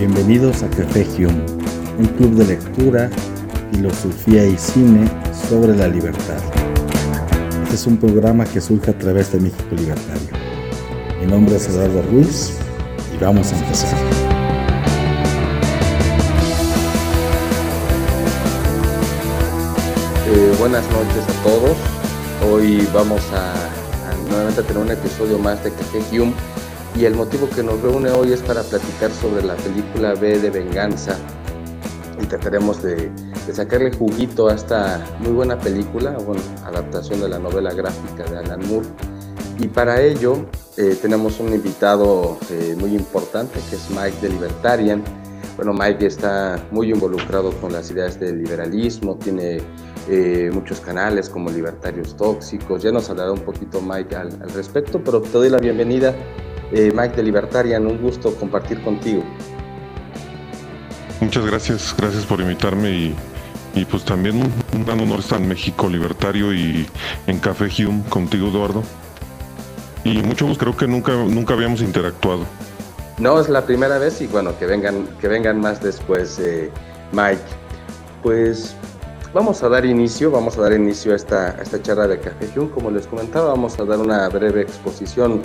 Bienvenidos a Café Hume, un club de lectura, filosofía y cine sobre la libertad. Este es un programa que surge a través de México Libertario. Mi nombre es Eduardo Ruiz y vamos a empezar. Eh, buenas noches a todos. Hoy vamos a, a nuevamente tener un episodio más de Café Hume y el motivo que nos reúne hoy es para platicar sobre la película B de Venganza y trataremos de, sacarle juguito a esta muy buena película, bueno, adaptación de la novela gráfica de Alan Moore. Y para ello eh, tenemos un invitado eh, muy importante que es Mike de Libertarian. Bueno, Mike está muy involucrado con las ideas del liberalismo, tiene eh, muchos canales como Libertarios Tóxicos. Ya nos hablará un poquito Mike al, al respecto, pero te doy la bienvenida eh, Mike de Libertarian, un gusto compartir contigo. Muchas gracias, gracias por invitarme y, y pues también un, gran honor estar en México Libertario y en Café Hume contigo, Eduardo. Y mucho gusto, creo que nunca, nunca habíamos interactuado. No, es la primera vez y bueno, que vengan, que vengan más después, eh, Mike. Pues vamos a dar inicio, vamos a dar inicio a esta, a esta charla de Café Hume. Como les comentaba, vamos a dar una breve exposición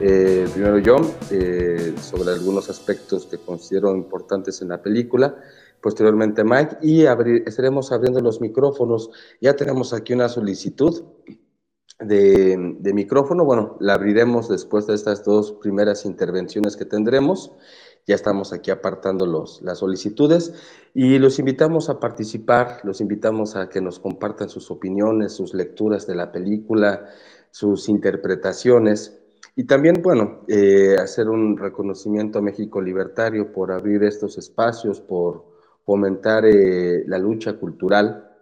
eh, primero yo, eh, sobre algunos aspectos que considero importantes en la película. Posteriormente Mike y estaremos abriendo los micrófonos. Ya tenemos aquí una solicitud de, de, micrófono. Bueno, la abriremos después de estas dos primeras intervenciones que tendremos. Ya estamos aquí apartando los, las solicitudes y los invitamos a participar, los invitamos a que nos compartan sus opiniones, sus lecturas de la película, sus interpretaciones. Y también, bueno, eh, hacer un reconocimiento a México Libertario por abrir estos espacios, por fomentar eh, la lucha cultural,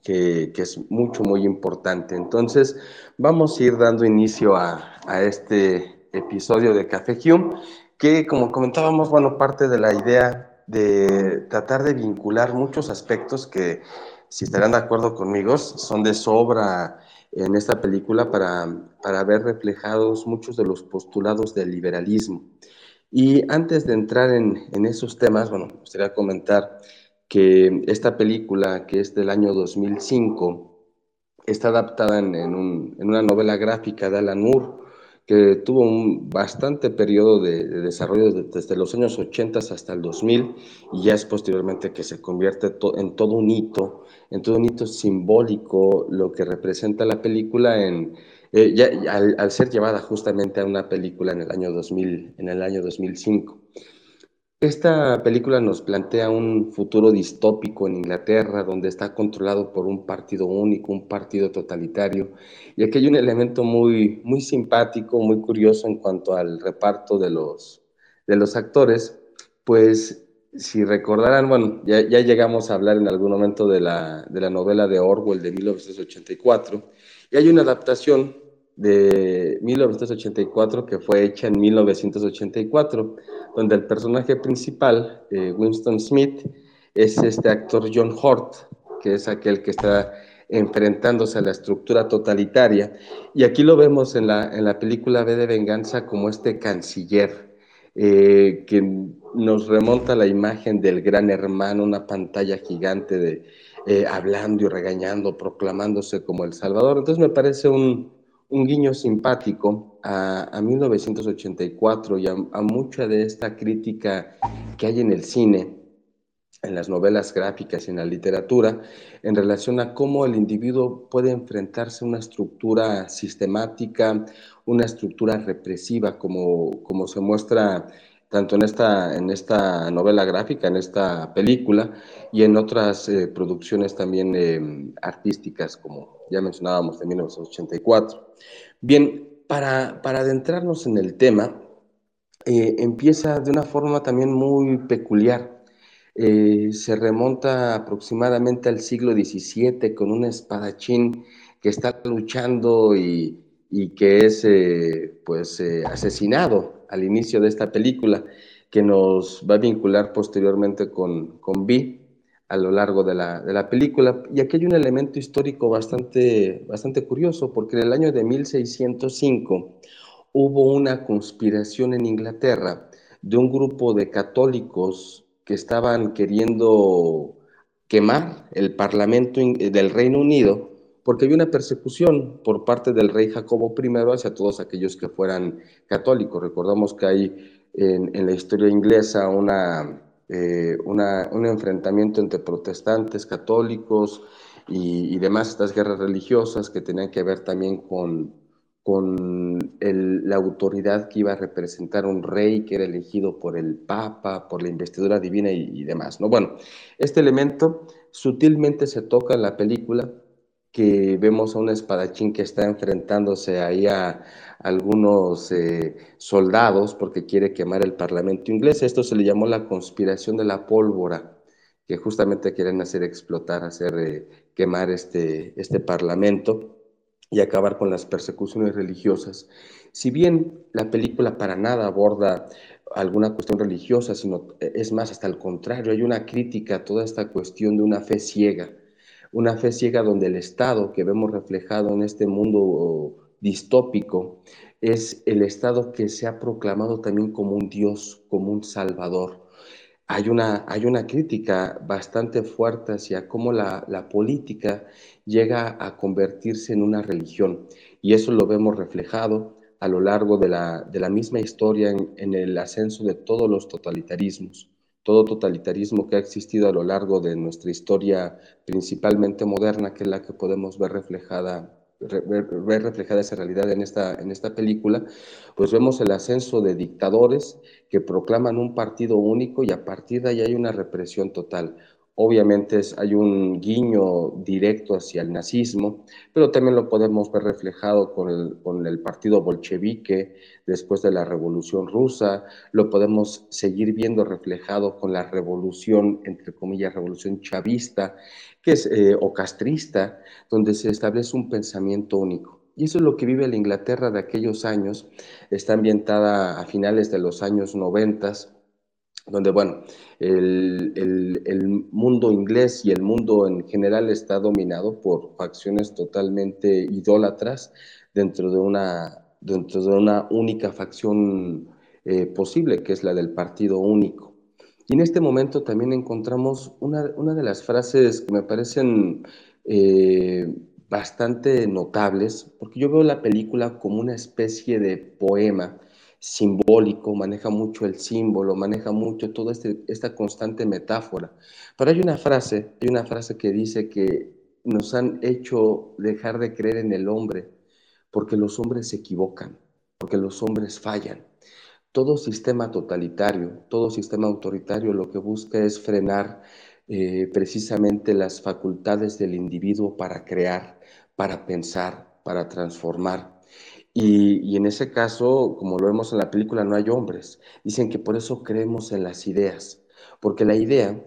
que, que, es mucho, muy importante. Entonces, vamos a ir dando inicio a, a este episodio de Café Hume, que como comentábamos, bueno, parte de la idea de tratar de vincular muchos aspectos que, si estarán de acuerdo conmigo, son de sobra en esta película para, para ver reflejados muchos de los postulados del liberalismo. Y antes de entrar en, en esos temas, bueno, me gustaría comentar que esta película, que es del año 2005, está adaptada en, en, un, en una novela gráfica de Alan Moore, que tuvo un bastante periodo de, de desarrollo de, desde los años 80 hasta el 2000 y ya es posteriormente que se convierte en todo un hito, en todo un hito simbólico lo que representa la película en, eh, ya, al, al, ser llevada justamente a una película en el año 2000, en el año 2005. Esta película nos plantea un futuro distópico en Inglaterra, donde está controlado por un partido único, un partido totalitario, y aquí hay un elemento muy, muy simpático, muy curioso en cuanto al reparto de los, de los actores, pues si recordarán, bueno, ya, ya, llegamos a hablar en algún momento de la, de la novela de Orwell de 1984, y hay una adaptación de 1984 que fue hecha en 1984, donde el personaje principal, eh, Winston Smith, es este actor John Hurt, que es aquel que está enfrentándose a la estructura totalitaria. Y aquí lo vemos en la, en la película B de Venganza como este canciller, eh, que nos remonta a la imagen del gran hermano, una pantalla gigante de, eh, hablando y regañando, proclamándose como el Salvador. Entonces me parece un, un guiño simpático a, a 1984 y a, mucha de esta crítica que hay en el cine, en las novelas gráficas y en la literatura, en relación a cómo el individuo puede enfrentarse a una estructura sistemática, una estructura represiva, como, como se muestra tanto en esta, en esta novela gráfica, en esta película, y en otras eh, producciones también eh, artísticas, como ya mencionábamos, de 1984. Bien, para, para adentrarnos en el tema, eh, empieza de una forma también muy peculiar. Eh, se remonta aproximadamente al siglo XVII con un espadachín que está luchando y, y que es pues asesinado al inicio de esta película, que nos va a vincular posteriormente con, con Vi a lo largo de la, de la, película. Y aquí hay un elemento histórico bastante, bastante curioso, porque en el año de 1605 hubo una conspiración en Inglaterra de un grupo de católicos que estaban queriendo quemar el Parlamento del Reino Unido porque había una persecución por parte del rey Jacobo I hacia todos aquellos que fueran católicos. Recordamos que hay en, la historia inglesa una, eh, un enfrentamiento entre protestantes, católicos y, y, demás, estas guerras religiosas que tenían que ver también con, con la autoridad que iba a representar un rey que era elegido por el Papa, por la investidura divina y, demás. ¿no? Bueno, este elemento sutilmente se toca en la película, que vemos a un espadachín que está enfrentándose ahí a algunos eh, soldados porque quiere quemar el parlamento inglés. Esto se le llamó la conspiración de la pólvora, que justamente quieren hacer explotar, hacer eh, quemar este, este parlamento y acabar con las persecuciones religiosas. Si bien la película para nada aborda alguna cuestión religiosa, sino eh, es más, hasta el contrario, hay una crítica a toda esta cuestión de una fe ciega, una fe ciega donde el Estado que vemos reflejado en este mundo distópico es el Estado que se ha proclamado también como un Dios, como un Salvador. Hay una, hay una crítica bastante fuerte hacia cómo la, la política llega a convertirse en una religión. Y eso lo vemos reflejado a lo largo de la, de la misma historia en, el ascenso de todos los totalitarismos. Todo totalitarismo que ha existido a lo largo de nuestra historia, principalmente moderna, que es la que podemos ver reflejada ver, reflejada esa realidad en esta, en esta película, pues vemos el ascenso de dictadores que proclaman un partido único y a partir de ahí hay una represión total. Obviamente hay un guiño directo hacia el nazismo, pero también lo podemos ver reflejado con el, con el partido bolchevique después de la Revolución Rusa, lo podemos seguir viendo reflejado con la revolución, entre comillas, revolución chavista, que es, eh, o castrista, donde se establece un pensamiento único. Y eso es lo que vive la Inglaterra de aquellos años, está ambientada a finales de los años noventas, donde, bueno, el, mundo inglés y el mundo en general está dominado por facciones totalmente idólatras dentro de una, dentro de una única facción eh, posible, que es la del partido único. Y en este momento también encontramos una, de las frases que me parecen eh, bastante notables, porque yo veo la película como una especie de poema simbólico, maneja mucho el símbolo, maneja mucho toda este, esta constante metáfora. Pero hay una frase, hay una frase que dice que nos han hecho dejar de creer en el hombre porque los hombres se equivocan, porque los hombres fallan. Todo sistema totalitario, todo sistema autoritario lo que busca es frenar eh, precisamente las facultades del individuo para crear, para pensar, para transformar. Y, en ese caso, como lo vemos en la película, no hay hombres. Dicen que por eso creemos en las ideas, porque la idea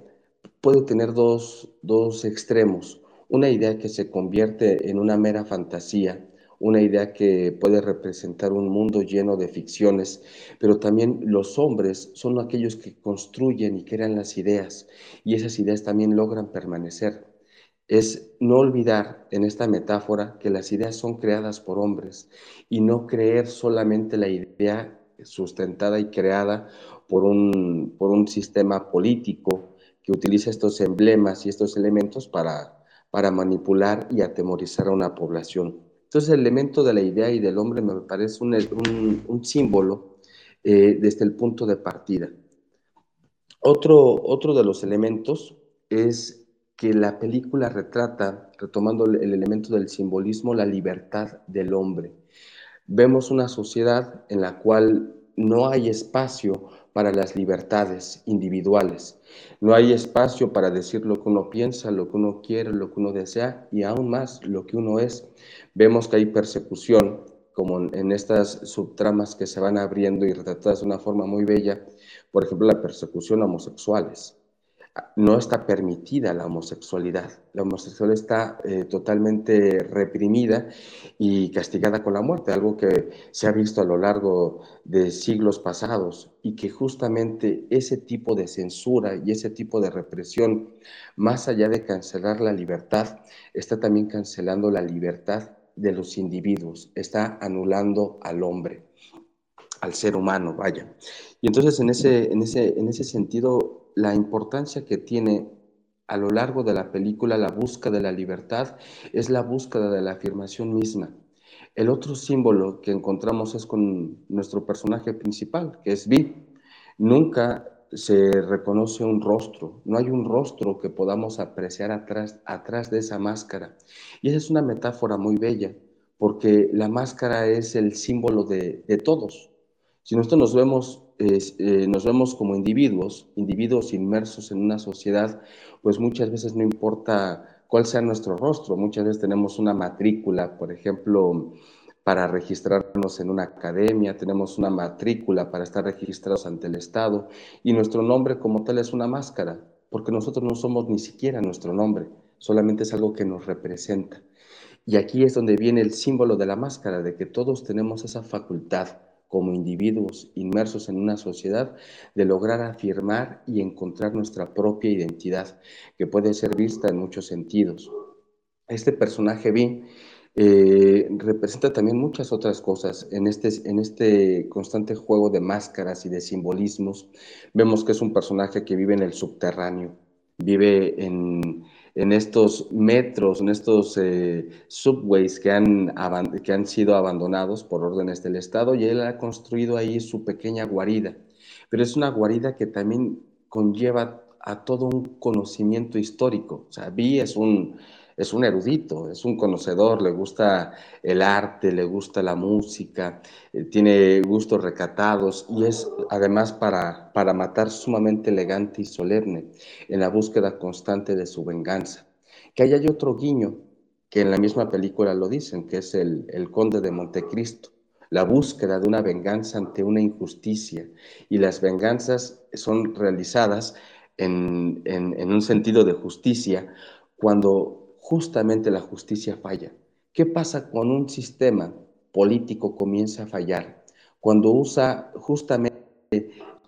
puede tener dos, dos extremos. Una idea que se convierte en una mera fantasía, una idea que puede representar un mundo lleno de ficciones, pero también los hombres son aquellos que construyen y crean las ideas, y esas ideas también logran permanecer es no olvidar en esta metáfora que las ideas son creadas por hombres y no creer solamente la idea sustentada y creada por un, por un sistema político que utiliza estos emblemas y estos elementos para, para manipular y atemorizar a una población. Entonces el elemento de la idea y del hombre me parece un, un, símbolo eh, desde el punto de partida. Otro, otro de los elementos es que la película retrata, retomando el elemento del simbolismo, la libertad del hombre. Vemos una sociedad en la cual no hay espacio para las libertades individuales. No hay espacio para decir lo que uno piensa, lo que uno quiere, lo que uno desea y aún más lo que uno es. Vemos que hay persecución, como en estas subtramas que se van abriendo y retratadas de una forma muy bella, por ejemplo, la persecución a homosexuales no está permitida la homosexualidad. La homosexualidad está eh, totalmente reprimida y castigada con la muerte, algo que se ha visto a lo largo de siglos pasados y que justamente ese tipo de censura y ese tipo de represión, más allá de cancelar la libertad, está también cancelando la libertad de los individuos, está anulando al hombre. al ser humano, vaya. Y entonces en ese, en ese, en ese sentido, la importancia que tiene a lo largo de la película la búsqueda de la libertad es la búsqueda de la afirmación misma. El otro símbolo que encontramos es con nuestro personaje principal, que es Vi. Nunca se reconoce un rostro, no hay un rostro que podamos apreciar atrás, atrás de esa máscara. Y esa es una metáfora muy bella, porque la máscara es el símbolo de, todos. Si nosotros nos vemos, eh, nos vemos como individuos, individuos inmersos en una sociedad, pues muchas veces no importa cuál sea nuestro rostro, muchas veces tenemos una matrícula, por ejemplo, para registrarnos en una academia, tenemos una matrícula para estar registrados ante el Estado y nuestro nombre como tal es una máscara, porque nosotros no somos ni siquiera nuestro nombre, solamente es algo que nos representa. Y aquí es donde viene el símbolo de la máscara, de que todos tenemos esa facultad como individuos inmersos en una sociedad de lograr afirmar y encontrar nuestra propia identidad, que puede ser vista en muchos sentidos. Este personaje vi eh, representa también muchas otras cosas en este, en este constante juego de máscaras y de simbolismos. Vemos que es un personaje que vive en el subterráneo, vive en, en estos metros, en estos eh, subways que han, que han sido abandonados por órdenes del Estado y él ha construido ahí su pequeña guarida. Pero es una guarida que también conlleva a todo un conocimiento histórico. O sea, Vi es un es un erudito, es un conocedor, le gusta el arte, le gusta la música, eh, tiene gustos recatados y es además para, para matar sumamente elegante y solemne en la búsqueda constante de su venganza. Que ahí hay otro guiño que en la misma película lo dicen, que es el, el conde de Montecristo la búsqueda de una venganza ante una injusticia. Y las venganzas son realizadas en, en, en, un sentido de justicia cuando justamente la justicia falla. ¿Qué pasa cuando un sistema político comienza a fallar? Cuando usa justamente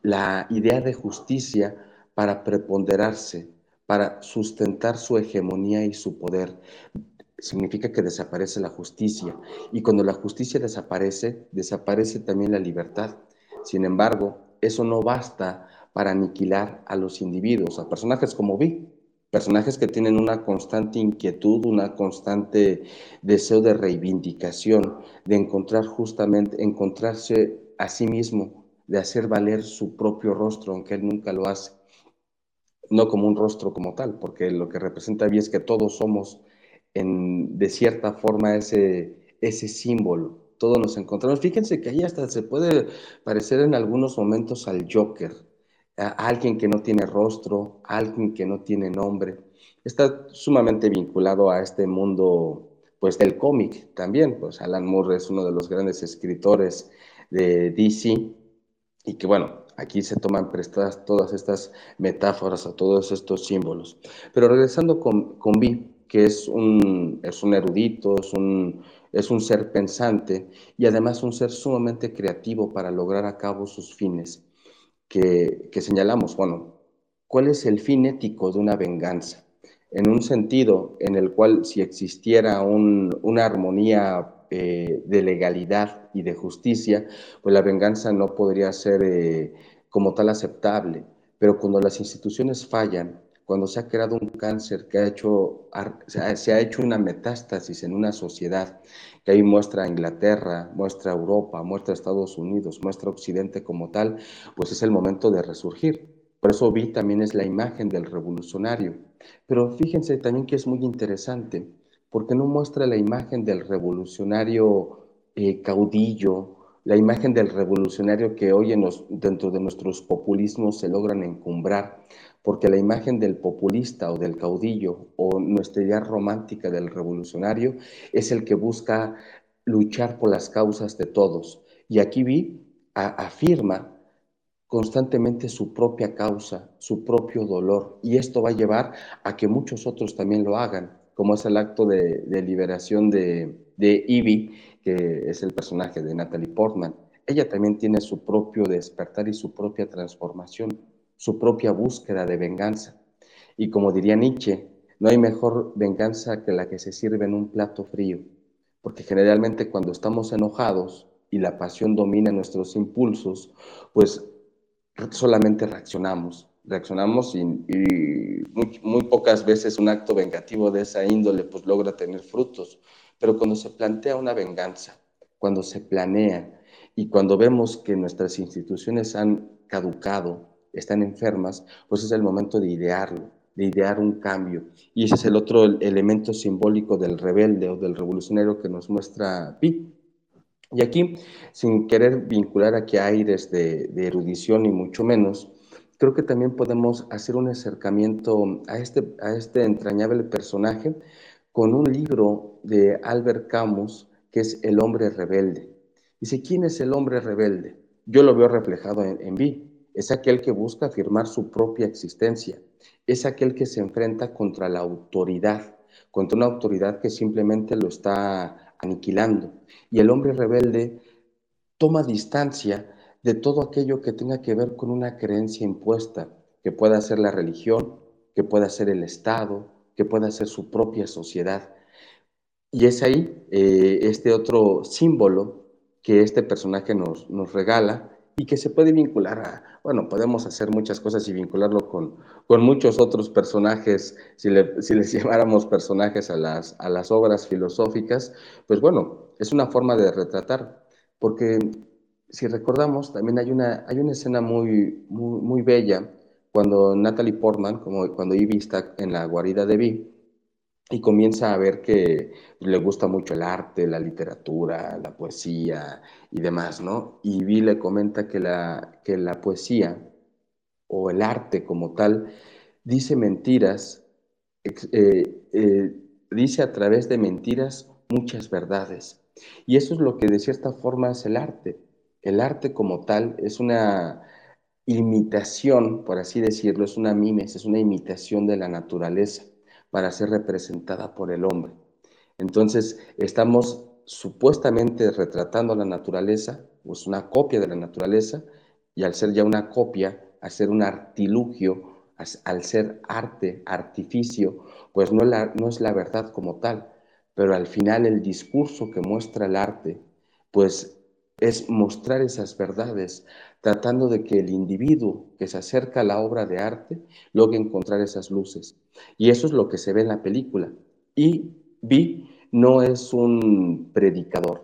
la idea de justicia para preponderarse, para sustentar su hegemonía y su poder. Significa que desaparece la justicia. Y cuando la justicia desaparece, desaparece también la libertad. Sin embargo, eso no basta para aniquilar a los individuos, a personajes como Vi, personajes que tienen una constante inquietud, una constante deseo de reivindicación, de encontrar justamente, encontrarse a sí mismo, de hacer valer su propio rostro, aunque él nunca lo hace. No como un rostro como tal, porque lo que representa bien es que todos somos, en, de cierta forma, ese, ese símbolo. Todos nos encontramos. Fíjense que ahí hasta se puede parecer en algunos momentos al Joker alguien que no tiene rostro, alguien que no tiene nombre. Está sumamente vinculado a este mundo pues del cómic también, pues Alan Moore es uno de los grandes escritores de DC y que bueno, aquí se toman prestadas todas estas metáforas a todos estos símbolos. Pero regresando con, con que es un, es un erudito, es un, es un ser pensante y además un ser sumamente creativo para lograr a cabo sus fines que, señalamos, bueno, ¿cuál es el fin ético de una venganza? En un sentido en el cual si existiera una armonía eh, de legalidad y de justicia, pues la venganza no podría ser eh, como tal aceptable. Pero cuando las instituciones fallan, cuando se ha creado un cáncer que ha hecho, se ha hecho una metástasis en una sociedad, que ahí muestra Inglaterra, muestra Europa, muestra Estados Unidos, muestra Occidente como tal, pues es el momento de resurgir. Por eso vi también es la imagen del revolucionario. Pero fíjense también que es muy interesante, porque no muestra la imagen del revolucionario eh, caudillo, la imagen del revolucionario que hoy en dentro de nuestros populismos se logran encumbrar, porque la imagen del populista o del caudillo o nuestra idea romántica del revolucionario es el que busca luchar por las causas de todos. Y aquí vi, afirma constantemente su propia causa, su propio dolor, y esto va a llevar a que muchos otros también lo hagan, como es el acto de, liberación de, de que es el personaje de Natalie Portman. Ella también tiene su propio despertar y su propia transformación su propia búsqueda de venganza. Y como diría Nietzsche, no hay mejor venganza que la que se sirve en un plato frío, porque generalmente cuando estamos enojados y la pasión domina nuestros impulsos, pues solamente reaccionamos. Reaccionamos y, muy, muy, pocas veces un acto vengativo de esa índole pues logra tener frutos. Pero cuando se plantea una venganza, cuando se planea y cuando vemos que nuestras instituciones han caducado, están enfermas, pues es el momento de idearlo, de idear un cambio. Y ese es el otro elemento simbólico del rebelde o del revolucionario que nos muestra Pi. Y aquí, sin querer vincular aquí aires de, de erudición y mucho menos, creo que también podemos hacer un acercamiento a este, a este entrañable personaje con un libro de Albert Camus que es El hombre rebelde. Dice, ¿quién es el hombre rebelde? Yo lo veo reflejado en, en Es aquel que busca afirmar su propia existencia. Es aquel que se enfrenta contra la autoridad, contra una autoridad que simplemente lo está aniquilando. Y el hombre rebelde toma distancia de todo aquello que tenga que ver con una creencia impuesta, que pueda ser la religión, que pueda ser el Estado, que pueda ser su propia sociedad. Y es ahí eh, este otro símbolo que este personaje nos, nos regala y que se puede vincular a, bueno, podemos hacer muchas cosas y vincularlo con, con muchos otros personajes, si, si, les llamáramos personajes a las, a las obras filosóficas, pues bueno, es una forma de retratar, porque si recordamos, también hay una, hay una escena muy, muy, muy bella cuando Natalie Portman, como cuando Ivy está en la guarida de Vi, y comienza a ver que le gusta mucho el arte, la literatura, la poesía y demás, ¿no? Y Vi le comenta que la, que la poesía o el arte como tal dice mentiras, eh, eh, dice a través de mentiras muchas verdades. Y eso es lo que de cierta forma es el arte. El arte como tal es una imitación, por así decirlo, es una mimes, es una imitación de la naturaleza para ser representada por el hombre. Entonces, estamos supuestamente retratando la naturaleza, pues una copia de la naturaleza, y al ser ya una copia, ser un artilugio, al ser arte, artificio, pues no, no es la verdad como tal, pero al final el discurso que muestra el arte, pues es mostrar esas verdades, tratando de que el individuo que se acerca a la obra de arte logre encontrar esas luces. Y eso es lo que se ve en la película. Y Vi no es un predicador.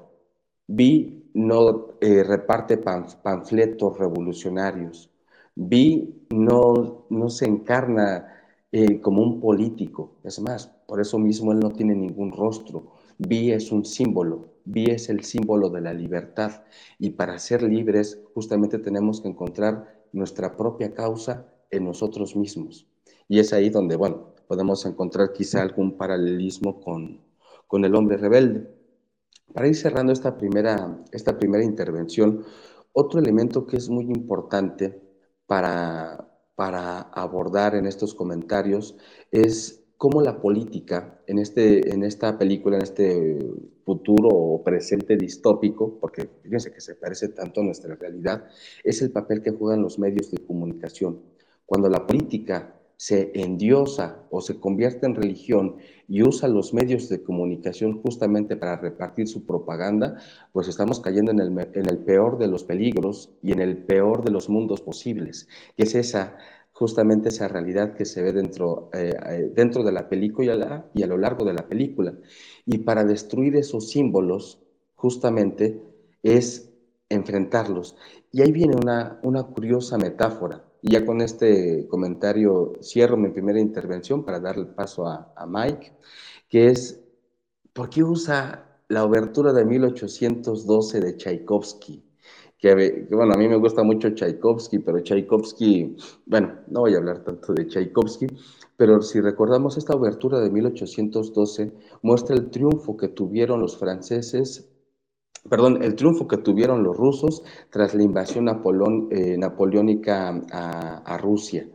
Vi no eh, reparte panfletos revolucionarios. Vi no, no se encarna eh, como un político. Es más, por eso mismo él no tiene ningún rostro. Vi es un símbolo, Vi es el símbolo de la libertad y para ser libres justamente tenemos que encontrar nuestra propia causa en nosotros mismos. Y es ahí donde, bueno, podemos encontrar quizá algún paralelismo con, con el hombre rebelde. Para ir cerrando esta primera, esta primera intervención, otro elemento que es muy importante para, para abordar en estos comentarios es cómo la política en, este, en esta película, en este futuro o presente distópico, porque fíjense que se parece tanto a nuestra realidad, es el papel que juegan los medios de comunicación. Cuando la política se endiosa o se convierte en religión y usa los medios de comunicación justamente para repartir su propaganda, pues estamos cayendo en el, en el peor de los peligros y en el peor de los mundos posibles, que es esa justamente esa realidad que se ve dentro, eh, eh, dentro de la película y a lo largo de la película. Y para destruir esos símbolos, justamente, es enfrentarlos. Y ahí viene una, una curiosa metáfora. Y ya con este comentario cierro mi primera intervención para darle paso a, a Mike, que es, ¿por qué usa la obertura de 1812 de Tchaikovsky? que, bueno, a mí me gusta mucho Tchaikovsky, pero Tchaikovsky, bueno, no voy a hablar tanto de Tchaikovsky, pero si recordamos esta obertura de 1812, muestra el triunfo que tuvieron los franceses, perdón, el triunfo que tuvieron los rusos tras la invasión eh, napoleónica a, Rusia.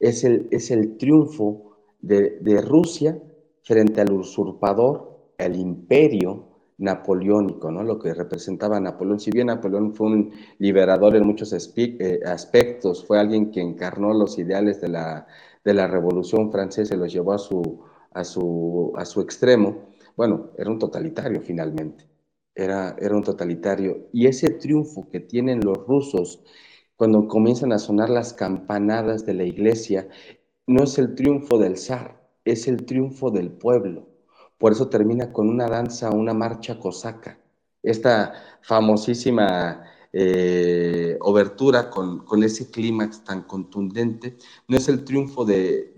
Es el, es el triunfo de, Rusia frente al usurpador, el imperio, napoleónico, ¿no? lo que representaba Napoleón. Si bien Napoleón fue un liberador en muchos eh, aspectos, fue alguien que encarnó los ideales de la, de la Revolución Francesa y los llevó a su, a, su, a su extremo, bueno, era un totalitario finalmente. Era, era un totalitario. Y ese triunfo que tienen los rusos cuando comienzan a sonar las campanadas de la iglesia, no es el triunfo del zar, es el triunfo del pueblo. Por eso termina con una danza, una marcha cosaca. Esta famosísima eh, obertura con, ese clímax tan contundente, no es el triunfo de,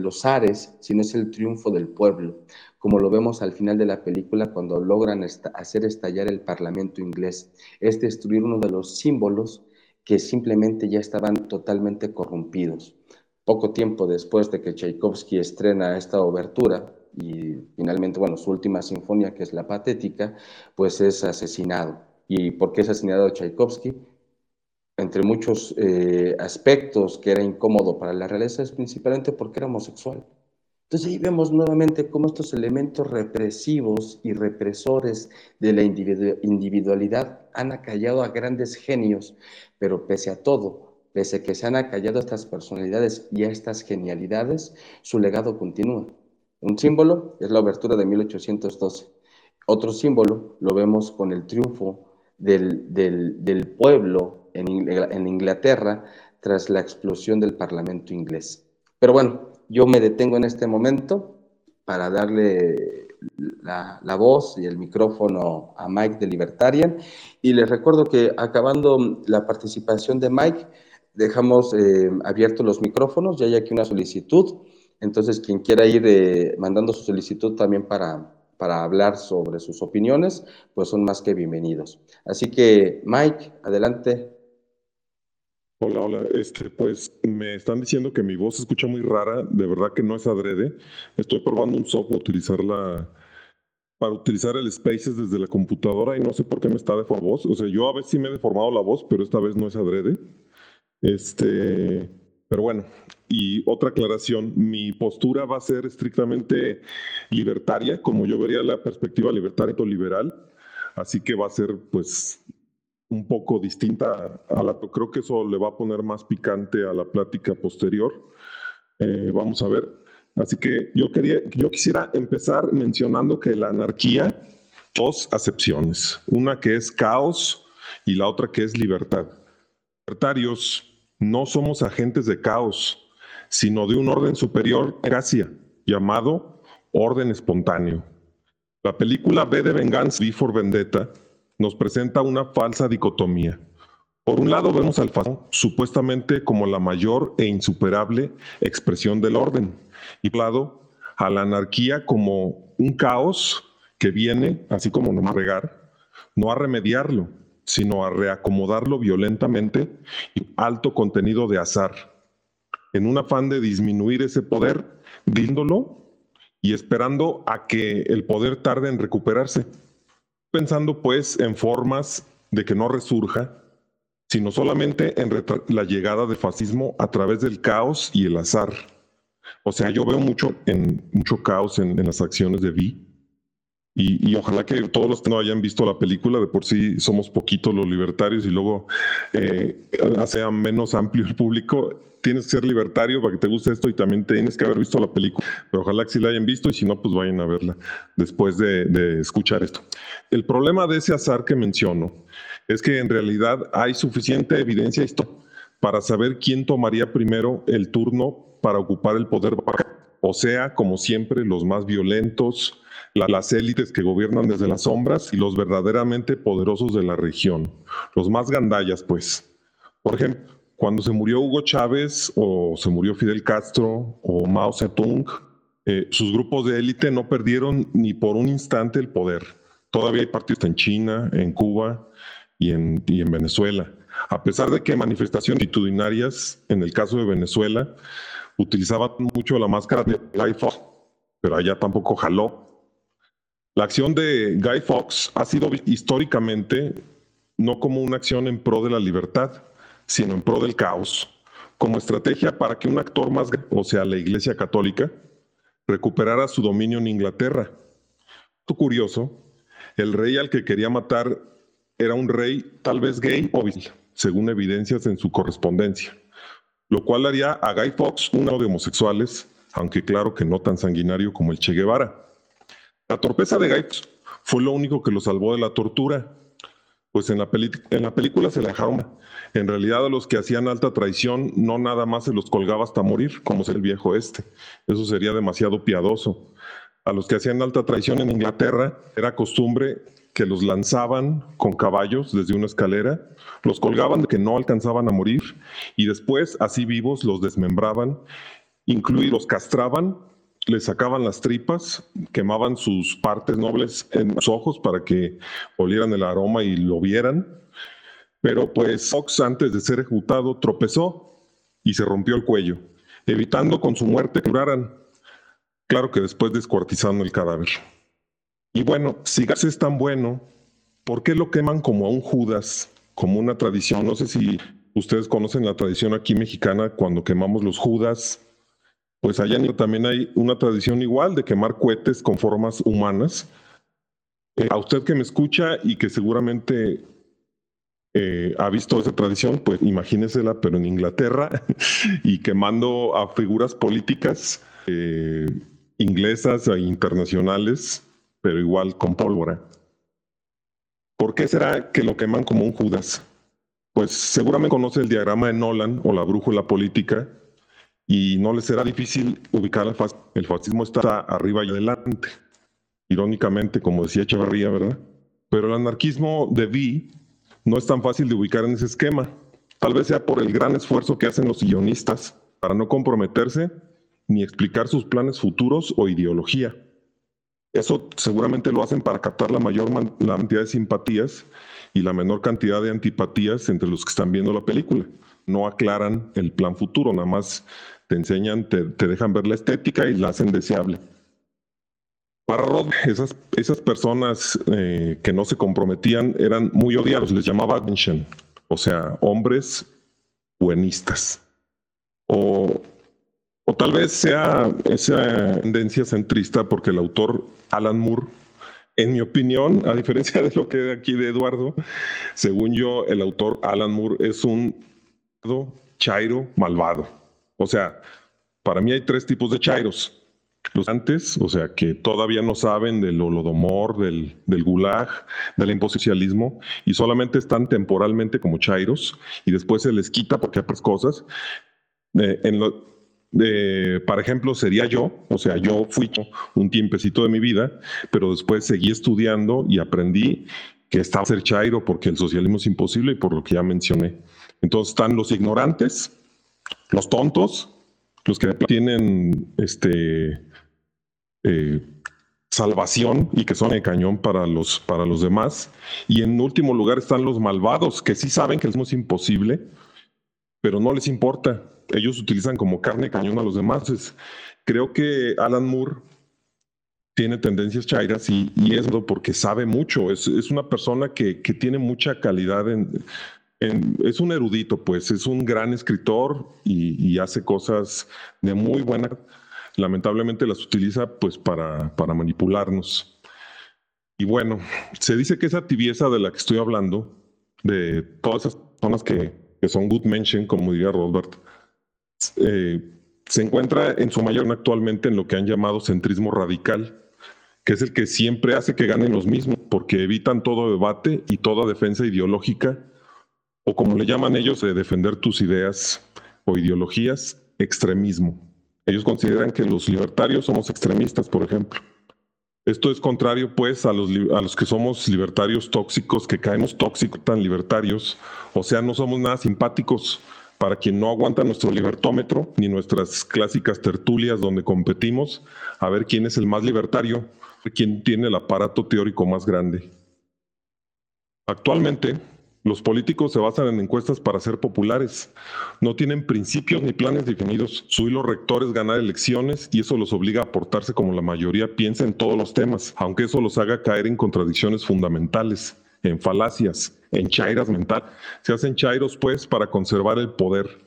los zares, sino es el triunfo del pueblo, como lo vemos al final de la película cuando logran hacer estallar el Parlamento inglés, es destruir uno de los símbolos que simplemente ya estaban totalmente corrompidos. Poco tiempo después de que Tchaikovsky estrena esta obertura y finalmente, bueno, su última sinfonía, que es la patética, pues es asesinado. ¿Y por qué es asesinado Tchaikovsky? Entre muchos eh, aspectos que era incómodo para la realeza es principalmente porque era homosexual. Entonces ahí vemos nuevamente cómo estos elementos represivos y represores de la individualidad han acallado a grandes genios, pero pese a todo, pese a que se han acallado estas personalidades y a estas genialidades, su legado continúa. Un símbolo es la obertura de 1812. Otro símbolo lo vemos con el triunfo del, pueblo en Inglaterra tras la explosión del Parlamento inglés. Pero bueno, yo me detengo en este momento para darle la, voz y el micrófono a Mike de Libertarian. Y les recuerdo que acabando la participación de Mike, dejamos eh, abiertos los micrófonos, ya hay aquí una solicitud. Entonces, quien quiera ir eh, mandando su solicitud también para, para hablar sobre sus opiniones, pues son más que bienvenidos. Así que, Mike, adelante, Hola, hola. Este, pues me están diciendo que mi voz se escucha muy rara. De verdad que no es adrede. Estoy probando un software utilizarla para utilizar el Spaces desde la computadora y no sé por qué me está deformando la voz. O sea, yo a veces sí me he deformado la voz, pero esta vez no es adrede. Este, pero bueno, y otra aclaración, mi postura va a ser estrictamente libertaria, como yo vería la perspectiva libertaria o liberal, así que va a ser pues un poco distinta a la... Creo que eso le va a poner más picante a la plática posterior. Eh, vamos a ver. Así que yo, quería, yo quisiera empezar mencionando que la anarquía, dos acepciones, una que es caos y la otra que es libertad. Libertarios no somos agentes de caos, sino de un orden superior, gracia, llamado orden espontáneo. La película B de Venganza, V for Vendetta, nos presenta una falsa dicotomía. Por un lado vemos al fascismo supuestamente como la mayor e insuperable expresión del orden, y por lado a la anarquía como un caos que viene, así como no a regar, no a remediarlo, sino a reacomodarlo violentamente y alto contenido de azar, en un afán de disminuir ese poder, díndolo y esperando a que el poder tarde en recuperarse pensando pues en formas de que no resurja, sino solamente en la llegada del fascismo a través del caos y el azar. O sea, yo veo mucho, en, mucho caos en, las acciones de Vi. Y, ojalá que todos los que no hayan visto la película, de por sí somos poquitos los libertarios y luego eh, sea menos amplio el público, tienes que ser libertario para que te guste esto y también tienes que haber visto la película. Pero ojalá que sí la hayan visto y si no, pues vayan a verla después de, escuchar esto. El problema de ese azar que menciono es que en realidad hay suficiente evidencia para saber quién tomaría primero el turno para ocupar el poder. O sea, como siempre, los más violentos, las élites que gobiernan desde las sombras y los verdaderamente poderosos de la región, los más gandallas, pues. Por ejemplo, cuando se murió Hugo Chávez o se murió Fidel Castro o Mao Zedong, eh, sus grupos de élite no perdieron ni por un instante el poder. Todavía hay partidos en China, en Cuba y en, en Venezuela. A pesar de que manifestaciones multitudinarias, en el caso de Venezuela, utilizaban mucho la máscara de Guy Fawkes, pero allá tampoco jaló. La acción de Guy Fawkes ha sido históricamente no como una acción en pro de la libertad, sino en pro del caos, como estrategia para que un actor más, o sea, la Iglesia Católica, recuperara su dominio en Inglaterra. Tú curioso, el rey al que quería matar era un rey tal vez gay o según evidencias en su correspondencia, lo cual haría a Guy Fawkes uno de homosexuales, aunque claro que no tan sanguinario como el Che Guevara. La torpeza de Guy fue lo único que lo salvó de la tortura. Pues en la, en la película se la dejaron. En realidad a los que hacían alta traición no nada más se los colgaba hasta morir, como es el viejo este. Eso sería demasiado piadoso. A los que hacían alta traición en Inglaterra era costumbre que los lanzaban con caballos desde una escalera, los colgaban de que no alcanzaban a morir y después, así vivos, los desmembraban, incluidos los castraban, les sacaban las tripas, quemaban sus partes nobles en los ojos para que olieran el aroma y lo vieran. Pero pues Fox, antes de ser ejecutado, tropezó y se rompió el cuello, evitando con su muerte que. Claro que después descuartizando el cadáver. Y bueno, si gas es tan bueno, ¿por qué lo queman como a un Judas, como una tradición? No sé si ustedes conocen la tradición aquí mexicana cuando quemamos los Judas. Pues allá también hay una tradición igual de quemar cohetes con formas humanas. Eh, a usted que me escucha y que seguramente eh, ha visto esa tradición, pues imagínesela, pero en Inglaterra y quemando a figuras políticas eh, inglesas e internacionales pero igual con pólvora. ¿Por qué será que lo queman como un Judas? Pues seguramente conoce el diagrama de Nolan o la brújula política y no le será difícil ubicar el fascismo. El fascismo está arriba y adelante. Irónicamente, como decía Echeverría, ¿verdad? Pero el anarquismo de Vi no es tan fácil de ubicar en ese esquema. Tal vez sea por el gran esfuerzo que hacen los guionistas para no comprometerse ni explicar sus planes futuros o ideología. Eso seguramente lo hacen para captar la mayor cantidad de simpatías y la menor cantidad de antipatías entre los que están viendo la película. No aclaran el plan futuro, nada más te enseñan, te, dejan ver la estética y la hacen deseable. Para Rod, esas, esas personas eh, que no se comprometían eran muy odiados, les llamaba attention, o sea, hombres buenistas. O o tal vez sea esa tendencia centrista porque el autor Alan Moore, en mi opinión, a diferencia de lo que aquí de Eduardo, según yo, el autor Alan Moore es un chairo malvado. O sea, para mí hay tres tipos de chairos. Los antes, o sea, que todavía no saben del holodomor, del, gulag, del imposicionalismo, y solamente están temporalmente como chairos, y después se les quita porque otras cosas. Eh, en lo, eh, por ejemplo, sería yo, o sea, yo fui un tiempecito de mi vida, pero después seguí estudiando y aprendí que estaba ser chairo porque el socialismo es imposible y por lo que ya mencioné. Entonces están los ignorantes, los tontos, los que tienen este eh, salvación y que son el cañón para los, para los demás. Y en último lugar están los malvados, que sí saben que el es imposible, pero no les importa ellos utilizan como carne cañón a los demás. creo que Alan Moore tiene tendencias chairas y, es porque sabe mucho. Es, una persona que, tiene mucha calidad Es un erudito, pues, es un gran escritor y, hace cosas de muy buena. Lamentablemente las utiliza, pues, para, para manipularnos. Y bueno, se dice que esa tibieza de la que estoy hablando, de todas esas personas que, que son good mention, como diría Robert, eh, se encuentra en su mayor actualmente en lo que han llamado centrismo radical, que es el que siempre hace que ganen los mismos, porque evitan todo debate y toda defensa ideológica, o como le llaman ellos, de defender tus ideas o ideologías, extremismo. Ellos consideran que los libertarios somos extremistas, por ejemplo. Esto es contrario, pues, a los, a los que somos libertarios tóxicos, que caemos tóxicos tan libertarios, o sea, no somos nada simpáticos para quien no aguanta nuestro libertómetro ni nuestras clásicas tertulias donde competimos a ver quién es el más libertario, quién tiene el aparato teórico más grande. Actualmente, los políticos se basan en encuestas para ser populares. No tienen principios ni planes definidos. Su hilo rector es ganar elecciones y eso los obliga a portarse como la mayoría piensa en todos los temas, aunque eso los haga caer en contradicciones fundamentales en falacias, en chairas mental. Se hacen chairos, pues, para conservar el poder.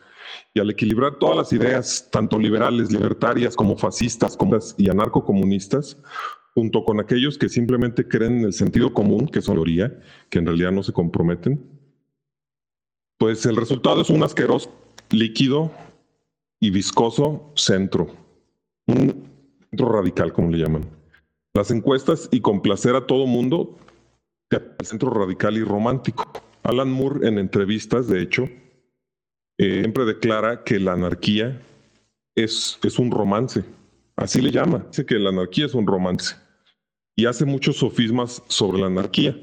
Y al equilibrar todas las ideas, tanto liberales, libertarias, como fascistas como y anarcocomunistas, junto con aquellos que simplemente creen en el sentido común, que son teoría, que en realidad no se comprometen, pues el resultado es un asqueroso, líquido y viscoso centro. Un centro radical, como le llaman. las encuestas y complacer a todo mundo el centro radical y romántico. Alan Moore en entrevistas, de hecho, eh, siempre declara que la anarquía es, es un romance. Así le llama. Dice que la anarquía es un romance. Y hace muchos sofismas sobre la anarquía.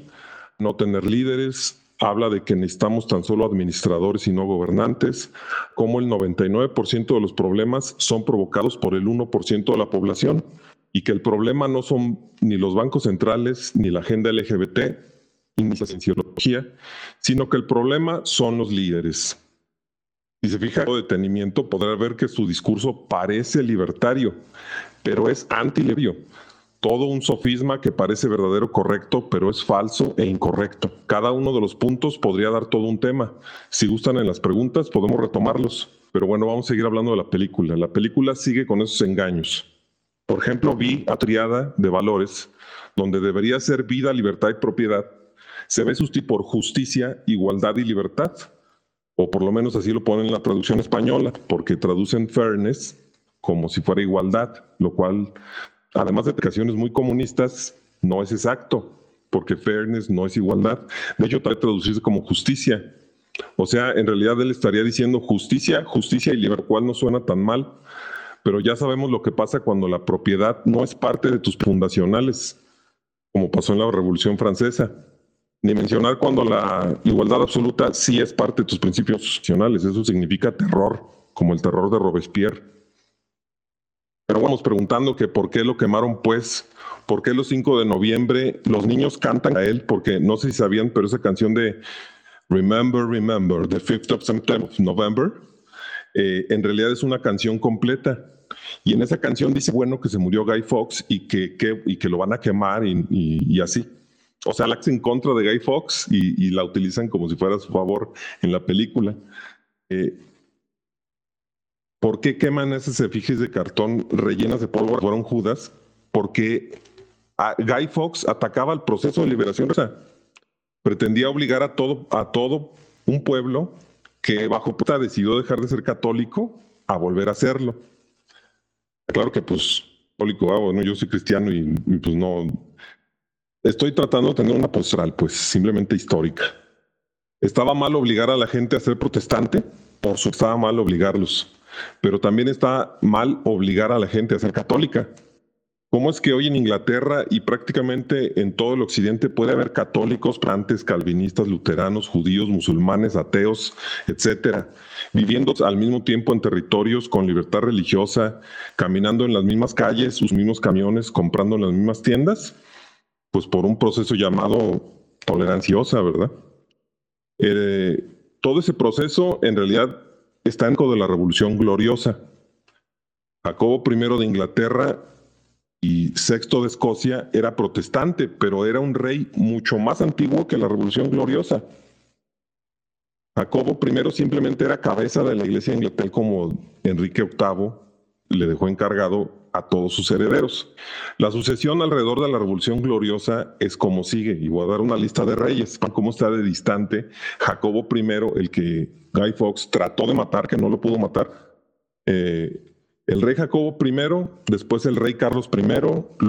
No tener líderes, habla de que necesitamos tan solo administradores y no gobernantes, como el 99% de los problemas son provocados por el 1% de la población y que el problema no son ni los bancos centrales ni la agenda LGBT ni la cienciología, sino que el problema son los líderes. Si se fija en detenimiento, podrá ver que su discurso parece libertario, pero es antilibio. Todo un sofisma que parece verdadero correcto, pero es falso e incorrecto. Cada uno de los puntos podría dar todo un tema. Si gustan en las preguntas, podemos retomarlos. Pero bueno, vamos a seguir hablando de la película. La película sigue con esos engaños. Por ejemplo, vi a triada de valores, donde debería ser vida, libertad y propiedad, se ve sustituido por justicia, igualdad y libertad. O por lo menos así lo ponen en la traducción española, porque traducen fairness como si fuera igualdad, lo cual, además de aplicaciones muy comunistas, no es exacto, porque fairness no es igualdad. De hecho, trae traducirse como justicia. O sea, en realidad él estaría diciendo justicia, justicia y libertad, no suena tan mal, pero ya sabemos lo que pasa cuando la propiedad no es parte de tus fundacionales, como pasó en la Revolución Francesa. Ni mencionar cuando la igualdad absoluta sí es parte de tus principios fundacionales. Eso significa terror, como el terror de Robespierre. Pero vamos preguntando que por qué lo quemaron, pues, por qué los 5 de noviembre los niños cantan a él, porque no sé si sabían, pero esa canción de Remember, Remember, the 5th of September, November, eh, en realidad es una canción completa. Y en esa canción dice, bueno, que se murió Guy Fox y que, y que lo van a quemar y, así. O sea, la en contra de Guy Fox y, la utilizan como si fuera a su favor en la película. Eh, ¿Por qué queman esas efigies de cartón rellenas de pólvora? Fueron Judas. Porque Guy Fox atacaba el proceso de liberación. O sea, pretendía obligar a todo, a todo un pueblo que bajo puta decidió dejar de ser católico a volver a serlo. Claro que pues católico, ah, bueno, yo soy cristiano y, pues no, estoy tratando de tener una postal, pues simplemente histórica. ¿Estaba mal obligar a la gente a ser protestante? Por supuesto, estaba mal obligarlos. Pero también está mal obligar a la gente a ser católica. ¿Cómo es que hoy en Inglaterra y prácticamente en todo el occidente puede haber católicos, plantes, calvinistas, luteranos, judíos, musulmanes, ateos, etcétera, viviendo al mismo tiempo en territorios con libertad religiosa, caminando en las mismas calles, sus mismos camiones, comprando en las mismas tiendas? Pues por un proceso llamado toleranciosa, ¿verdad? Eh, todo ese proceso en realidad en de la Revolución Gloriosa. Jacobo I de Inglaterra y Sexto de Escocia era protestante, pero era un rey mucho más antiguo que la Revolución Gloriosa. Jacobo I simplemente era cabeza de la iglesia de Inglaterra como Enrique VIII le dejó encargado a todos sus herederos. La sucesión alrededor de la Revolución Gloriosa es como sigue, y voy a dar una lista de reyes, cómo está de distante Jacobo I, el que Guy Fawkes trató de matar, que no lo pudo matar, eh, el rey Jacobo I, después el rey Carlos I,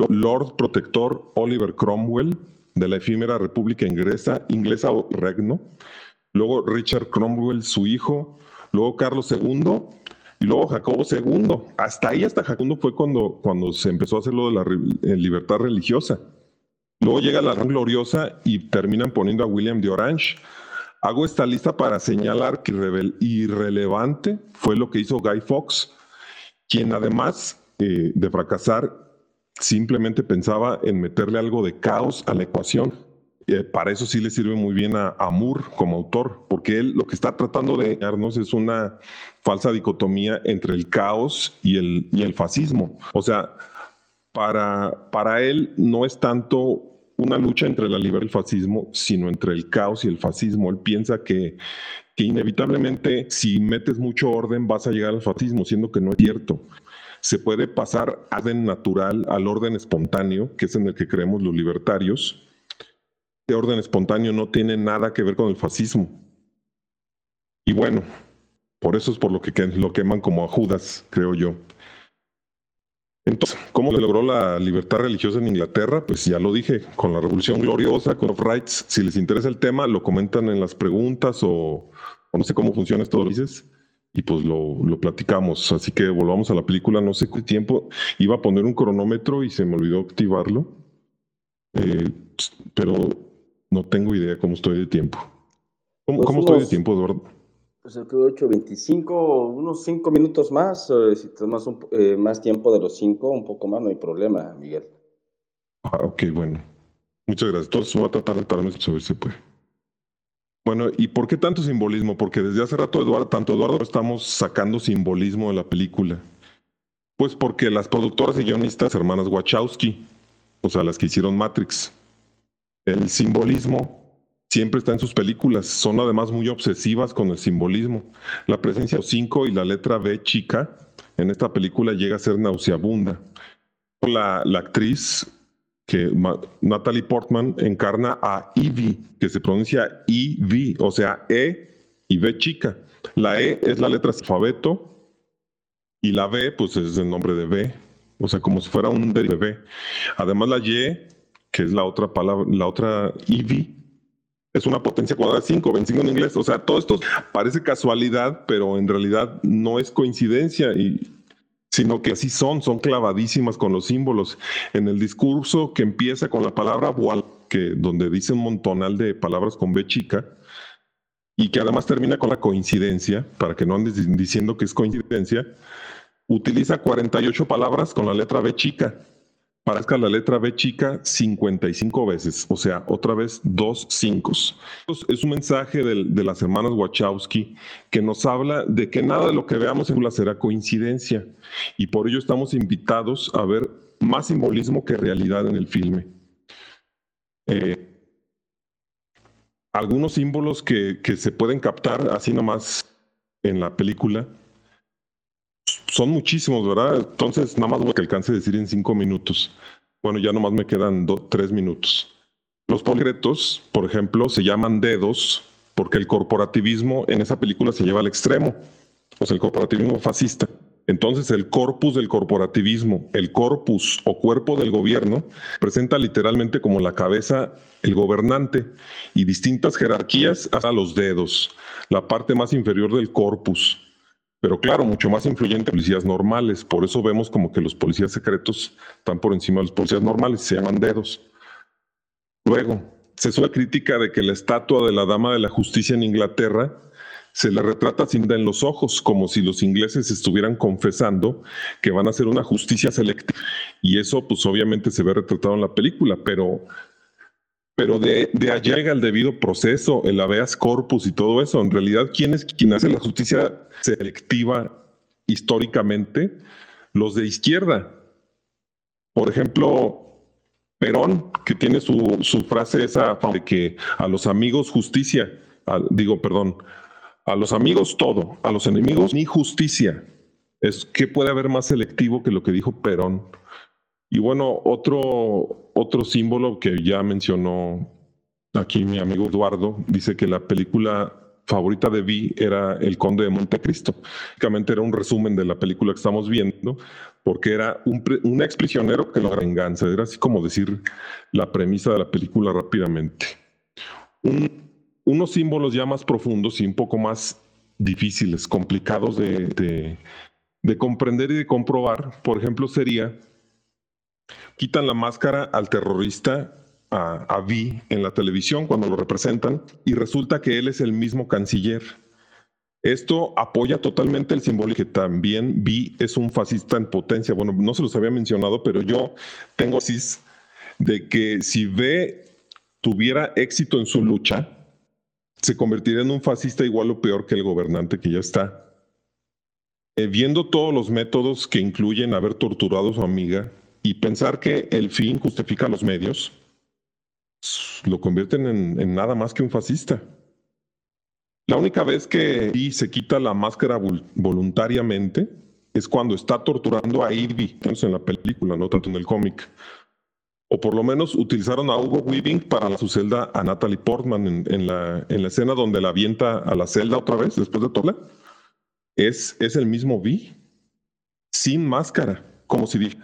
Lord Protector Oliver Cromwell de la efímera República Inglesa, inglesa o Regno, luego Richard Cromwell, su hijo, luego Carlos II y luego Jacobo II. Hasta ahí, hasta Jacobo fue cuando, cuando se empezó a hacer lo de la eh, libertad religiosa. Luego llega la Gran Gloriosa y terminan poniendo a William de Orange. Hago esta lista para señalar que irrelevante fue lo que hizo Guy Fawkes quien además eh, de fracasar simplemente pensaba en meterle algo de caos a la ecuación. Eh, para eso sí le sirve muy bien a, Moore como autor, porque él lo que está tratando de darnos es una falsa dicotomía entre el caos y el, y el fascismo. O sea, para, para él no es tanto una lucha entre la libertad y el fascismo, sino entre el caos y el fascismo. Él piensa que que inevitablemente si metes mucho orden vas a llegar al fascismo, siendo que no es cierto. Se puede pasar orden natural al orden espontáneo, que es en el que creemos los libertarios. Este orden espontáneo no tiene nada que ver con el fascismo. Y bueno, por eso es por lo que lo queman como a Judas, creo yo. Entonces, ¿cómo se logró la libertad religiosa en Inglaterra? Pues ya lo dije, con la Revolución Gloriosa, con los rights. Si les interesa el tema, lo comentan en las preguntas o, no sé cómo funciona esto, dices, y pues lo, platicamos. Así que volvamos a la película, no sé qué tiempo. Iba a poner un cronómetro y se me olvidó activarlo, eh, pero no tengo idea cómo estoy de tiempo. ¿Cómo, pues estoy de tiempo, Eduardo? Pues el 8.25, unos 5 minutos más, si tomas un, eh, más tiempo de los 5, un poco más, no hay problema, Miguel. Ah, ok, bueno. Muchas gracias. Entonces voy a tratar de pararme a ver si puede. Bueno, ¿y por qué tanto simbolismo? Porque desde hace rato, Eduardo, tanto Eduardo estamos sacando simbolismo de la película. Pues porque las productoras y guionistas, hermanas Wachowski, o sea, las que hicieron Matrix, el simbolismo siempre está en sus películas. Son además muy obsesivas con el simbolismo. La presencia de 5 y la letra B chica en esta película llega a ser nauseabunda. La, actriz que Natalie Portman encarna a Evie, que se pronuncia E-V, o sea, E y B chica. La E es la letra alfabeto y la B, pues es el nombre de B, o sea, como si fuera un de. Además, la Y, que es la otra palabra, la otra Evie, es una potencia cuadrada de 5, 25 en inglés. O sea, todo esto parece casualidad, pero en realidad no es coincidencia, y, sino que así son, son clavadísimas con los símbolos. En el discurso que empieza con la palabra voal, que donde dice un montonal de palabras con B chica, y que además termina con la coincidencia, para que no andes diciendo que es coincidencia, utiliza 48 palabras con la letra B chica parezca la letra B chica 55 veces, o sea, otra vez dos cinco. Es un mensaje de, las hermanas Wachowski que nos habla de que nada de lo que veamos en la será coincidencia y por ello estamos invitados a ver más simbolismo que realidad en el filme. Eh, algunos símbolos que, que se pueden captar así nomás en la película son muchísimos, ¿verdad? Entonces, nada más voy que alcance a decir en cinco minutos. Bueno, ya nomás me quedan tres minutos. Los poligretos, por ejemplo, se llaman dedos porque el corporativismo en esa película se lleva al extremo, o el corporativismo fascista. Entonces, el corpus del corporativismo, el corpus o cuerpo del gobierno, presenta literalmente como la cabeza el gobernante y distintas jerarquías hasta los dedos, la parte más inferior del corpus. Pero claro, mucho más influyente policías normales. Por eso vemos como que los policías secretos están por encima de los policías normales, se llaman dedos. Luego, se la crítica de que la estatua de la Dama de la Justicia en Inglaterra se le retrata cinta en los ojos, como si los ingleses estuvieran confesando que van a hacer una justicia selectiva. Y eso, pues obviamente se ve retratado en la película, pero pero de, de, allá llega el debido proceso, el habeas corpus y todo eso. En realidad, ¿quién es quien hace la justicia selectiva históricamente? Los de izquierda. Por ejemplo, Perón, que tiene su, su frase esa de que a los amigos justicia, digo, perdón, a los amigos todo, a los enemigos ni justicia. Es que puede haber más selectivo que lo que dijo Perón. Y bueno, otro, otro símbolo que ya mencionó aquí mi amigo Eduardo, dice que la película favorita de Vi era El Conde de Montecristo. Básicamente era un resumen de la película que estamos viendo, porque era un, ex prisionero que lo venganza. Era así como decir la premisa de la película rápidamente. unos símbolos ya más profundos y un poco más difíciles, complicados de comprender y de comprobar, por ejemplo, sería quitan la máscara al terrorista, a, a Vi, en la televisión cuando lo representan, y resulta que él es el mismo canciller. Esto apoya totalmente el símbolo que también Vi es un fascista en potencia. Bueno, no se los había mencionado, pero yo tengo así de que si V tuviera éxito en su lucha, se convertiría en un fascista igual o peor que el gobernante que ya está. Eh, viendo todos los métodos que incluyen haber torturado a su amiga, y pensar que el fin justifica los medios, lo convierten en, nada más que un fascista. La única vez que se quita la máscara voluntariamente es cuando está torturando a Ivy, en la película, no tanto en el cómic. O por lo menos utilizaron a Hugo Weaving para su celda a Natalie Portman en, la, en la escena donde la avienta a la celda otra vez después de Torla. Es, es el mismo V, sin máscara como si dije,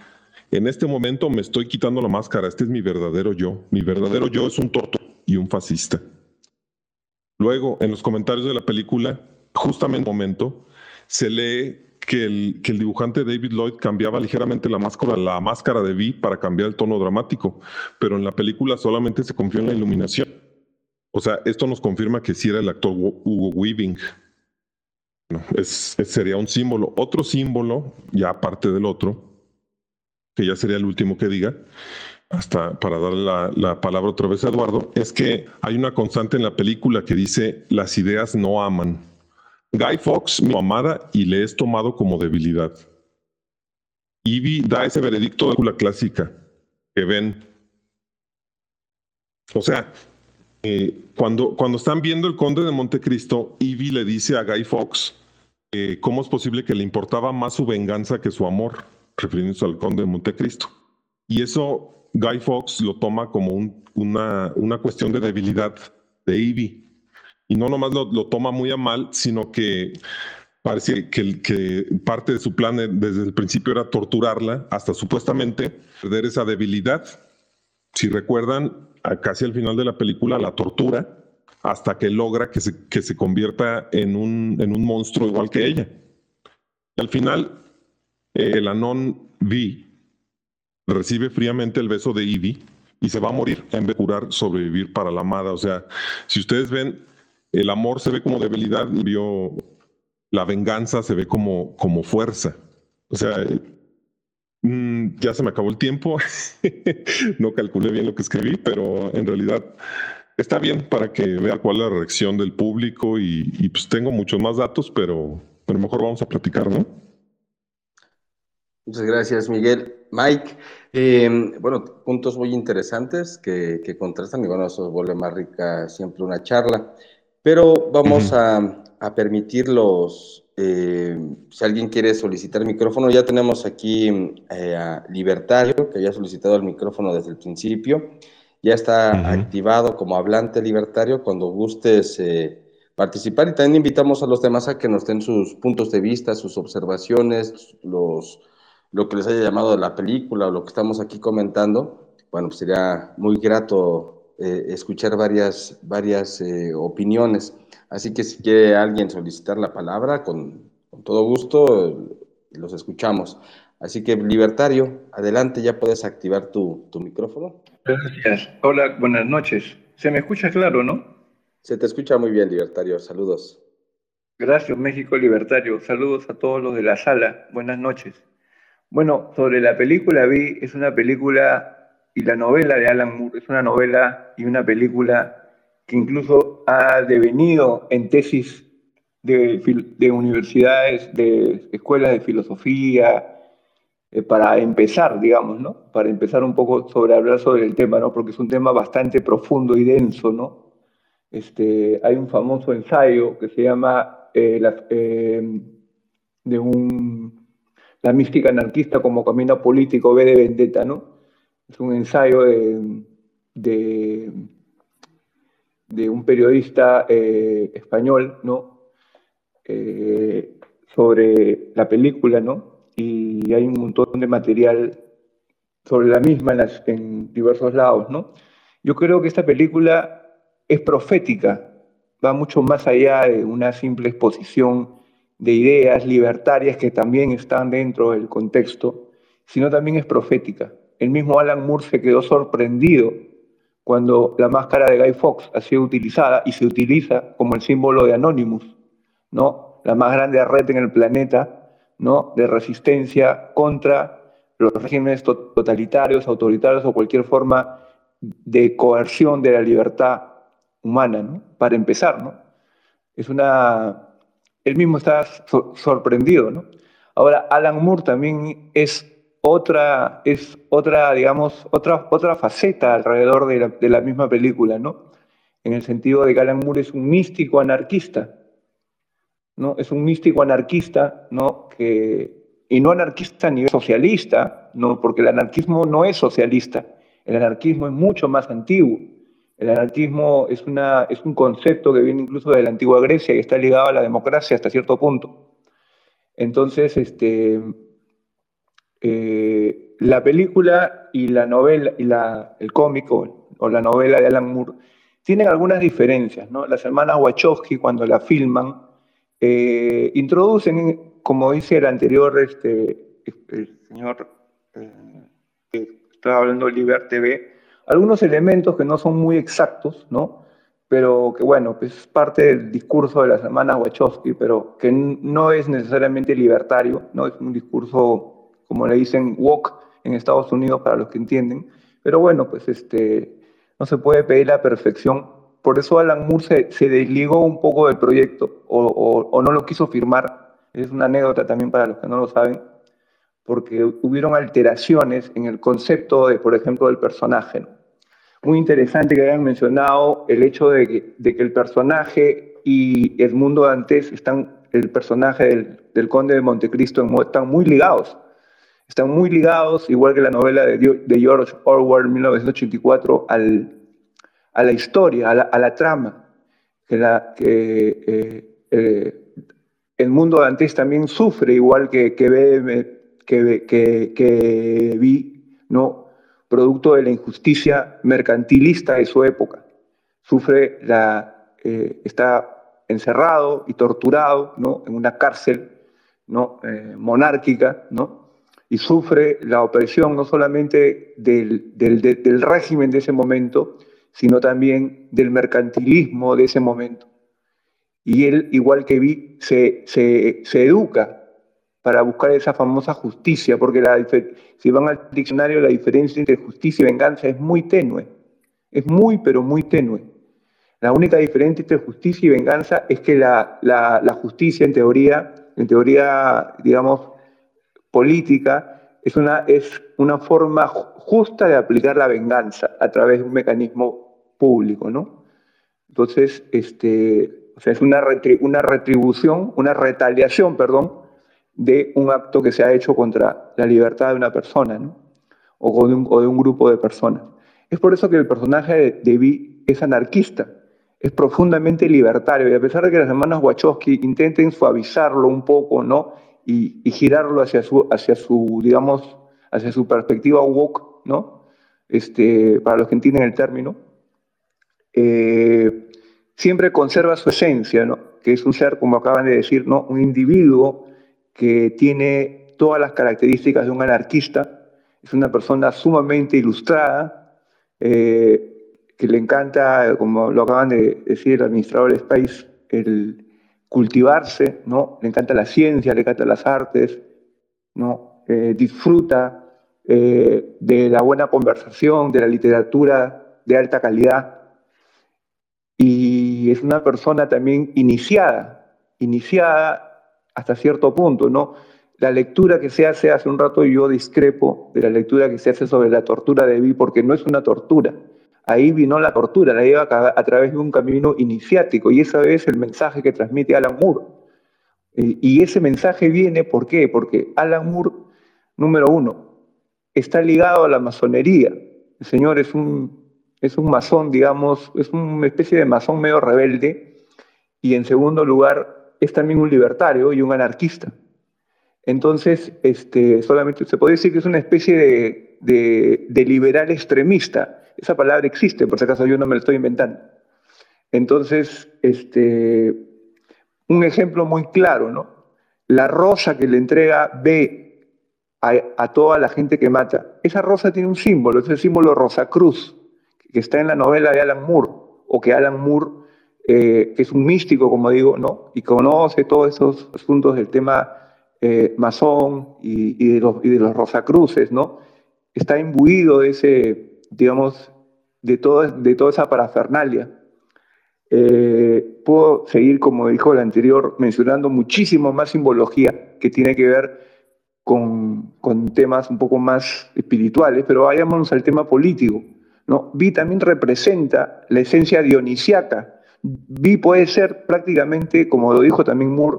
en este momento me estoy quitando la máscara, este es mi verdadero yo. Mi verdadero yo es un torto y un fascista. Luego, en los comentarios de la película, justamente en un momento, se lee que el, el, dibujante David Lloyd cambiaba ligeramente la máscara, de V para cambiar el tono dramático, pero en la película solamente se confió en la iluminación. O sea, esto nos confirma que sí era el actor Hugo Weaving. sería un símbolo. Otro símbolo, ya aparte del otro, que ya sería el último que diga, hasta para darle la, la, palabra otra vez a Eduardo, es que hay una constante en la película que dice, las ideas no aman. Guy Fox, mi amada, y le es tomado como debilidad. Ivy da ese veredicto de la clásica que ven. O sea, eh, cuando, cuando están viendo el conde de Montecristo, Ivy le dice a Guy Fox eh, cómo es posible que le importaba más su venganza que su amor, refiriéndose al conde de Montecristo. Y eso Guy Fox lo toma como una, una, cuestión de debilidad de Ivy. Y no nomás lo, lo toma muy a mal, sino que parece que, que, parte de su plan desde el principio era torturarla hasta supuestamente perder esa debilidad. Si recuerdan, casi al final de la película la tortura hasta que logra que se, que se convierta en un, en un monstruo igual que ella. Y al final, el Anon V recibe fríamente el beso de Ivy y se va a morir en vez de curar, sobrevivir para la amada. O sea, si ustedes ven, el amor se ve como debilidad, vio la venganza se ve como, como fuerza. O sea, mm, ya se me acabó el tiempo, no calculé bien lo que escribí, pero en realidad está bien para que vea cuál es la reacción del público y, pues tengo muchos más datos, pero, pero mejor vamos a platicar, ¿no? Muchas gracias, Miguel. Mike, em, bueno, puntos muy interesantes que, contrastan y bueno, eso vuelve más rica siempre una charla, pero vamos a, permitirlos, em, si alguien quiere solicitar micrófono, ya tenemos aquí eh, a Libertario, que había solicitado el micrófono desde el principio, ya está activado como hablante libertario, cuando gustes eh, participar. Y también invitamos a los demás a que nos den sus puntos de vista, sus observaciones, los lo que les haya llamado la película o lo que estamos aquí comentando, bueno, pues sería muy grato eh, escuchar varias, varias eh, opiniones. Así que si quiere alguien solicitar la palabra, con, todo gusto los escuchamos. Así que, Libertario, adelante, ya puedes activar tu, tu micrófono. Gracias. Hola, buenas noches. ¿Se me escucha claro, no? Se te escucha muy bien, Libertario. Saludos. Gracias, México Libertario. Saludos a todos los de la sala. Buenas noches. Bueno, sobre la película vi, es una película y la novela de Alan Moore es una novela y una película que incluso ha devenido en tesis de, universidades, de escuelas de filosofía, eh, para empezar, digamos, ¿no? Para empezar un poco sobre hablar sobre el tema, ¿no? Porque es un tema bastante profundo y denso, ¿no? Este, hay un famoso ensayo que se llama eh, eh, de un la mística anarquista como camino político B de Vendetta, ¿no? Es un ensayo de, un periodista eh, español, ¿no? Eh, sobre la película, ¿no? Y hay un montón de material sobre la misma en diversos lados, ¿no? Yo creo que esta película es profética, va mucho más allá de una simple exposición de ideas libertarias que también están dentro del contexto, sino también es profética. El mismo Alan Moore se quedó sorprendido cuando la máscara de Guy Fawkes ha sido utilizada y se utiliza como el símbolo de Anonymous, ¿no? la más grande red en el planeta ¿no? de resistencia contra los regímenes totalitarios, autoritarios o cualquier forma de coerción de la libertad humana, ¿no? para empezar. ¿no? Es una él mismo está sorprendido, ¿no? Ahora, Alan Moore también es otra, es otra, digamos, otra, otra faceta alrededor de la, misma película, ¿no? En el sentido de que Alan Moore es un místico anarquista, ¿no? Es un místico anarquista, ¿no? Que, y no anarquista a nivel socialista, ¿no? Porque el anarquismo no es socialista, el anarquismo es mucho más antiguo. El anarquismo es, un concepto que viene incluso de la antigua Grecia y está ligado a la democracia hasta cierto punto. Entonces, este, eh, la película y la novela, y el cómic o, la novela de Alan Moore tienen algunas diferencias, ¿no? Las hermanas Wachowski, cuando la filman, eh, introducen, como dice el anterior este, el señor eh, que estaba hablando de Liber TV, algunos elementos que no son muy exactos, ¿no? pero que bueno, pues es parte del discurso de las hermanas Wachowski, pero que no es necesariamente libertario, no es un discurso, como le dicen, woke en Estados Unidos para los que entienden, pero bueno, pues este, no se puede pedir la perfección. Por eso Alan Moore se, desligó un poco del proyecto o, no lo quiso firmar. Es una anécdota también para los que no lo saben, porque hubieron alteraciones en el concepto de, por ejemplo, del personaje. ¿no? Muy interesante que hayan mencionado el hecho de que, el personaje y Edmundo Dantes están, el personaje del, conde de Montecristo están muy ligados. Están muy ligados, igual que la novela de, George Orwell, 1984, al, a la historia, a la, trama. Que eh, eh, el mundo Dantes también sufre, igual que, que vi, ¿no? Producto de la injusticia mercantilista de su época. Sufre la, eh, está encerrado y torturado en una cárcel. Eh, monárquica, ¿no? y sufre la opresión no solamente del, régimen de ese momento, sino también del mercantilismo de ese momento. Y él, igual que Vi, se educa para buscar esa famosa justicia, porque si van al diccionario la diferencia entre justicia y venganza es muy tenue, es muy pero muy tenue. La única diferencia entre justicia y venganza es que la, la, justicia en teoría, en teoría, digamos, política, es una, es una forma justa de aplicar la venganza a través de un mecanismo público, ¿no? Entonces, este, es una, una retribución, una retaliación, perdón, de un acto que se ha hecho contra la libertad de una persona o, de un, grupo de personas. Es por eso que el personaje de Vi es anarquista, es profundamente libertario y a pesar de que las hermanas Wachowski intenten suavizarlo un poco ¿no? y, girarlo hacia su, hacia su, digamos, hacia su perspectiva woke, ¿no? este, para los que entienden el término, eh, siempre conserva su esencia, ¿no? que es un ser, como acaban de decir, ¿no? un individuo que tiene todas las características de un anarquista, es una persona sumamente ilustrada, eh, que le encanta, como lo acaban de decir el administrador del Space, el cultivarse, ¿no? Le encanta la ciencia, le encanta las artes, ¿no? Eh, disfruta eh, de la buena conversación, de la literatura de alta calidad. Y es una persona también iniciada, iniciada hasta cierto punto, ¿no? La lectura que se hace hace un rato yo discrepo de la lectura que se hace sobre la tortura de Vi porque no es una tortura. Ahí vino la tortura, la lleva a, través de un camino iniciático y esa es el mensaje que transmite Alan Moore. Y ese mensaje viene, ¿por qué? Porque Alan Moore, número uno, está ligado a la masonería. El señor es un, es un masón, digamos, es una especie de masón medio rebelde. Y en segundo lugar, es también un libertario y un anarquista. Entonces, este, solamente se puede decir que es una especie de, liberal extremista. Esa palabra existe, por si acaso yo no me la estoy inventando. Entonces, este, un ejemplo muy claro, ¿no? La rosa que le entrega B a, toda la gente que mata, esa rosa tiene un símbolo, es el símbolo Rosa Cruz, que está en la novela de Alan Moore, o que Alan Moore eh, que es un místico, como digo, ¿no? y conoce todos esos asuntos del tema eh, masón y, de los, y de los Rosacruces, ¿no? está imbuido de ese, digamos, de, todo, de toda esa parafernalia. Eh, puedo seguir, como dijo el anterior, mencionando muchísimo más simbología que tiene que ver con, con, temas un poco más espirituales, pero vayámonos al tema político. ¿no? Vi también representa la esencia dionisiaca Vi puede ser prácticamente, como lo dijo también Moore,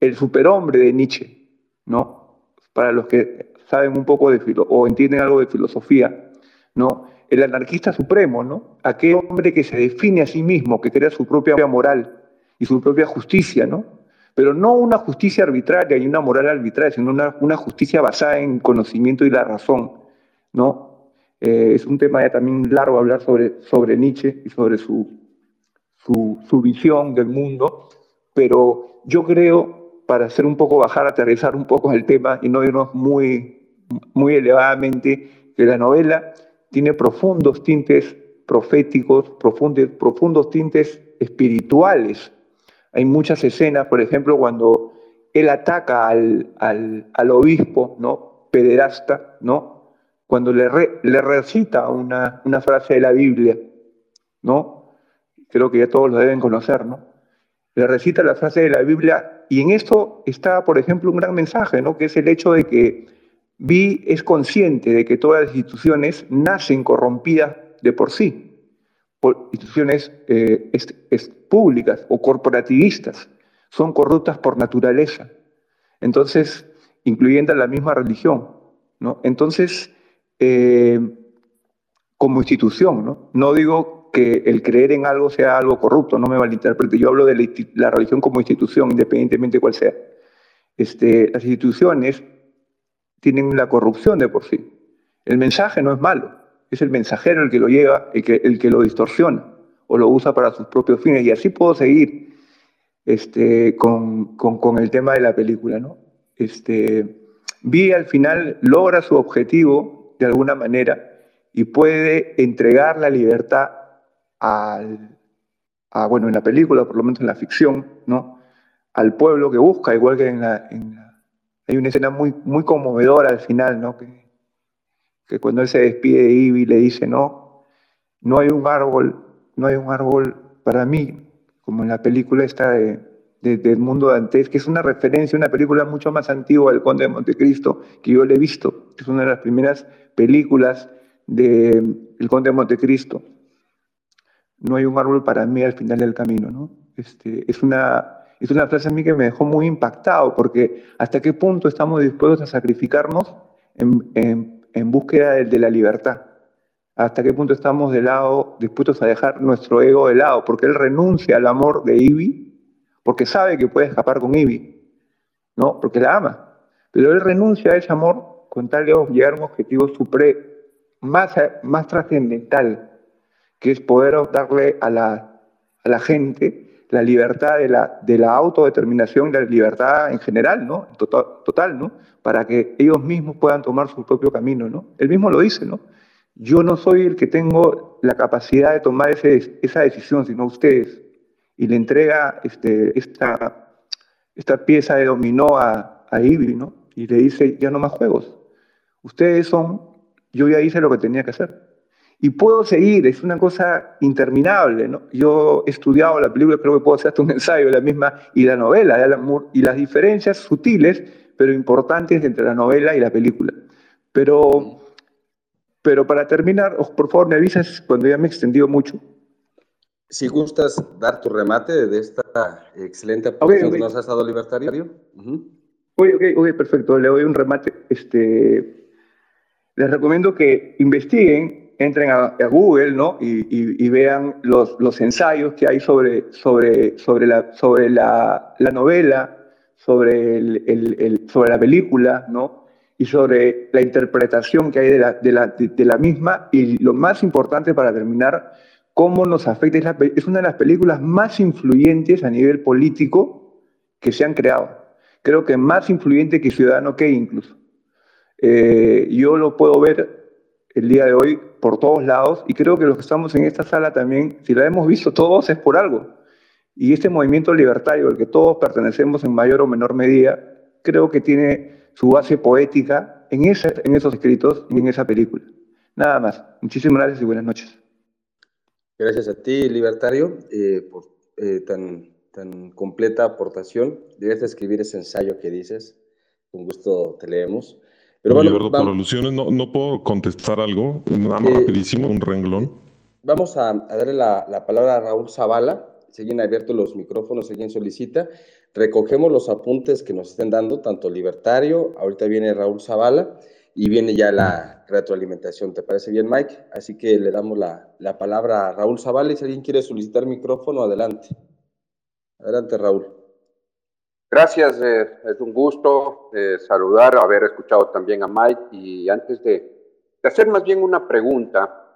el superhombre de Nietzsche, ¿no? Para los que saben un poco de o entienden algo de filosofía, ¿no? El anarquista supremo, ¿no? Aquel hombre que se define a sí mismo, que crea su propia moral y su propia justicia, ¿no? pero no una justicia arbitraria y una moral arbitraria, sino una, justicia basada en conocimiento y la razón, ¿no? Eh, es un tema ya también largo hablar sobre, sobre Nietzsche y sobre su, su, visión del mundo, pero yo creo, para hacer un poco bajar, aterrizar un poco el tema y no irnos muy, muy elevadamente, que la novela tiene profundos tintes proféticos, profundos, profundos tintes espirituales. Hay muchas escenas, por ejemplo, cuando él ataca al, al, obispo, ¿no? Pederasta, ¿no? Cuando le, le recita una, una, frase de la Biblia, ¿no? Creo que ya todos lo deben conocer, ¿no? Le recita la frase de la Biblia y en esto está, por ejemplo, un gran mensaje, ¿no? Que es el hecho de que Vi es consciente de que todas las instituciones nacen corrompidas de por sí, instituciones eh, públicas o corporativistas, son corruptas por naturaleza. Entonces, incluyendo la misma religión. ¿no? Entonces, eh, como institución, ¿no? no digo que el creer en algo sea algo corrupto, no me malinterprete, yo hablo de la, la religión como institución, independientemente de cuál sea. Este, las instituciones tienen la corrupción de por sí. El mensaje no es malo, es el mensajero el que lo lleva, el que, el que lo distorsiona o lo usa para sus propios fines. Y así puedo seguir este, con, con, el tema de la película. ¿no? Este, Vi al final logra su objetivo de alguna manera y puede entregar la libertad al, bueno, en la película, por lo menos en la ficción, ¿no? al pueblo que busca, igual que en la, en la hay una escena muy, muy conmovedora al final, ¿no? Que, que cuando él se despide de Ivy le dice, no, no hay un árbol, no hay un árbol para mí, como en la película esta de, de, del mundo Dantes, que es una referencia, una película mucho más antigua del Conde de Montecristo, que yo le he visto, es una de las primeras películas del El Conde de Montecristo. No hay un árbol para mí al final del camino, ¿no? Este, es una es una frase a mí que me dejó muy impactado, porque hasta qué punto estamos dispuestos a sacrificarnos en, en, búsqueda de, la libertad. Hasta qué punto estamos de lado, dispuestos a dejar nuestro ego de lado, porque él renuncia al amor de Ivy, porque sabe que puede escapar con Ivy, ¿no? Porque la ama. Pero él renuncia a ese amor con tal de llegar a un objetivo supremo, más, más trascendental, que es poder darle a la, a la gente la libertad de la, de la autodeterminación, la libertad en general, ¿no? Total, total, ¿no? Para que ellos mismos puedan tomar su propio camino, ¿no? Él mismo lo dice, ¿no? Yo no soy el que tengo la capacidad de tomar ese, esa decisión, sino ustedes. Y le entrega este, esta, esta pieza de dominó a, a Ivy, ¿no? Y le dice, ya no más juegos. Ustedes son, yo ya hice lo que tenía que hacer. Y puedo seguir, es una cosa interminable. ¿no? Yo he estudiado la película, creo que puedo hacer hasta un ensayo de la misma y la novela de Alan Moore y las diferencias sutiles, pero importantes entre la novela y la película. Pero, pero para terminar, por favor me avisas cuando ya me he extendido mucho. Si gustas dar tu remate de esta excelente aportación que nos has dado libertario. ok, perfecto. Le doy un remate. Este, les recomiendo que investiguen entren a, Google ¿no? y, vean los, ensayos que hay sobre, la, la, la novela, sobre, el, el, sobre la película, ¿no? y sobre la interpretación que hay de la, la, la misma, y lo más importante para terminar, cómo nos afecta. Es, es una de las películas más influyentes a nivel político que se han creado. Creo que más influyente que Ciudadano que incluso. Eh, yo lo puedo ver el día de hoy por todos lados y creo que los que estamos en esta sala también, si la hemos visto todos, es por algo. Y este movimiento libertario al que todos pertenecemos en mayor o menor medida, creo que tiene su base poética en, ese, en esos escritos y en esa película. Nada más. Muchísimas gracias y buenas noches. Gracias a ti, Libertario, eh, por eh, tan, tan completa aportación. Debes escribir ese ensayo que dices. Con gusto te leemos. Pero bueno, por alusiones no, no, puedo contestar algo, nada más eh, rapidísimo, un renglón. Vamos a, darle la, palabra a Raúl Zavala, siguen abiertos los micrófonos, alguien solicita. Recogemos los apuntes que nos estén dando, tanto Libertario, ahorita viene Raúl Zavala y viene ya la retroalimentación. ¿Te parece bien, Mike? Así que le damos la, la palabra a Raúl Zavala y si alguien quiere solicitar micrófono, adelante. Adelante, Raúl. Gracias, eh, es un gusto eh, saludar, haber escuchado también a Mike y antes de, hacer más bien una pregunta,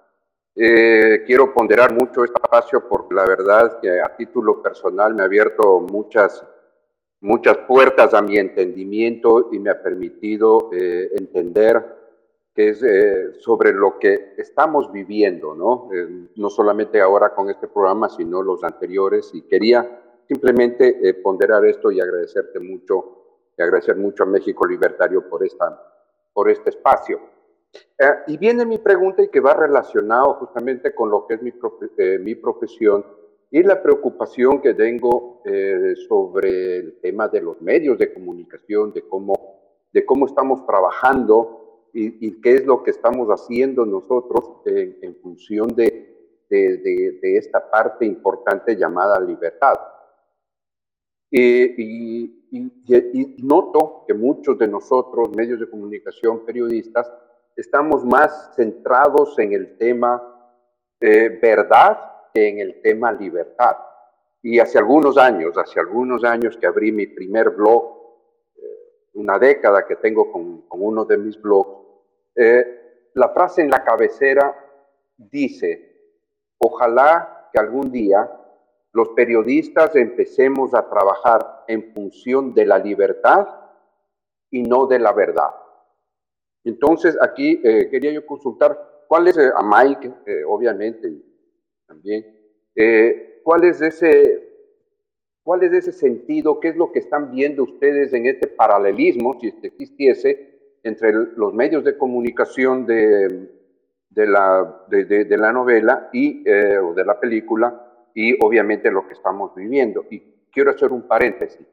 eh, quiero ponderar mucho este espacio porque la verdad que a título personal me ha abierto muchas, muchas puertas a mi entendimiento y me ha permitido entender que es sobre lo que estamos viviendo, ¿no? no solamente ahora con este programa, sino los anteriores y quería simplemente eh, ponderar esto y agradecerte mucho, y agradecer mucho a México Libertario por, esta, por este espacio. Eh, y viene mi pregunta y que va relacionado justamente con lo que es mi, eh, mi profesión y la preocupación que tengo sobre el tema de los medios de comunicación, de cómo, de cómo estamos trabajando y, y qué es lo que estamos haciendo nosotros en, en función de, de, de, de, esta parte importante llamada libertad. Eh, y, noto que muchos de nosotros, medios de comunicación, periodistas, estamos más centrados en el tema eh, verdad que en el tema libertad. Y hace algunos años, hace algunos años que abrí mi primer blog, eh, una década que tengo con, con uno de mis blogs, la frase en la cabecera dice, ojalá que algún día los periodistas empecemos a trabajar en función de la libertad y no de la verdad. Entonces, aquí eh, quería yo consultar cuál es, eh, a Mike, eh, obviamente, también, cuál es ese... ¿Cuál es ese sentido? ¿Qué es lo que están viendo ustedes en este paralelismo, si este existiese, entre los medios de comunicación de, la, de la, novela y, o de la película y obviamente lo que estamos viviendo. Y quiero hacer un paréntesis.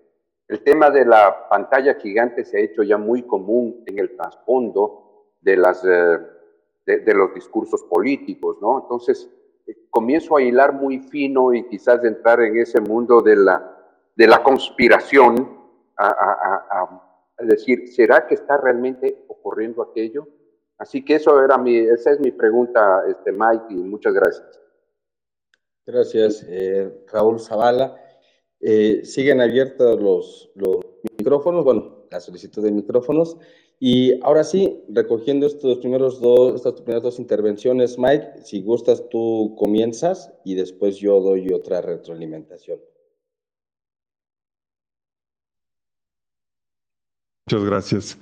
El tema de la pantalla gigante se ha hecho ya muy común en el trasfondo de, las, eh, de, los discursos políticos, ¿no? Entonces, eh, comienzo a hilar muy fino y quizás entrar en ese mundo de la, de la conspiración, a, a, decir, ¿será que está realmente ocurriendo aquello? Así que eso era mi, esa es mi pregunta, este, Mike, y muchas gracias. Gracias, eh, Raúl Zavala. Eh, siguen abiertos los, los, micrófonos, bueno, la solicitud de micrófonos. Y ahora sí, recogiendo estos primeros dos, estas primeras dos intervenciones, Mike, si gustas tú comienzas y después yo doy otra retroalimentación. Muchas gracias.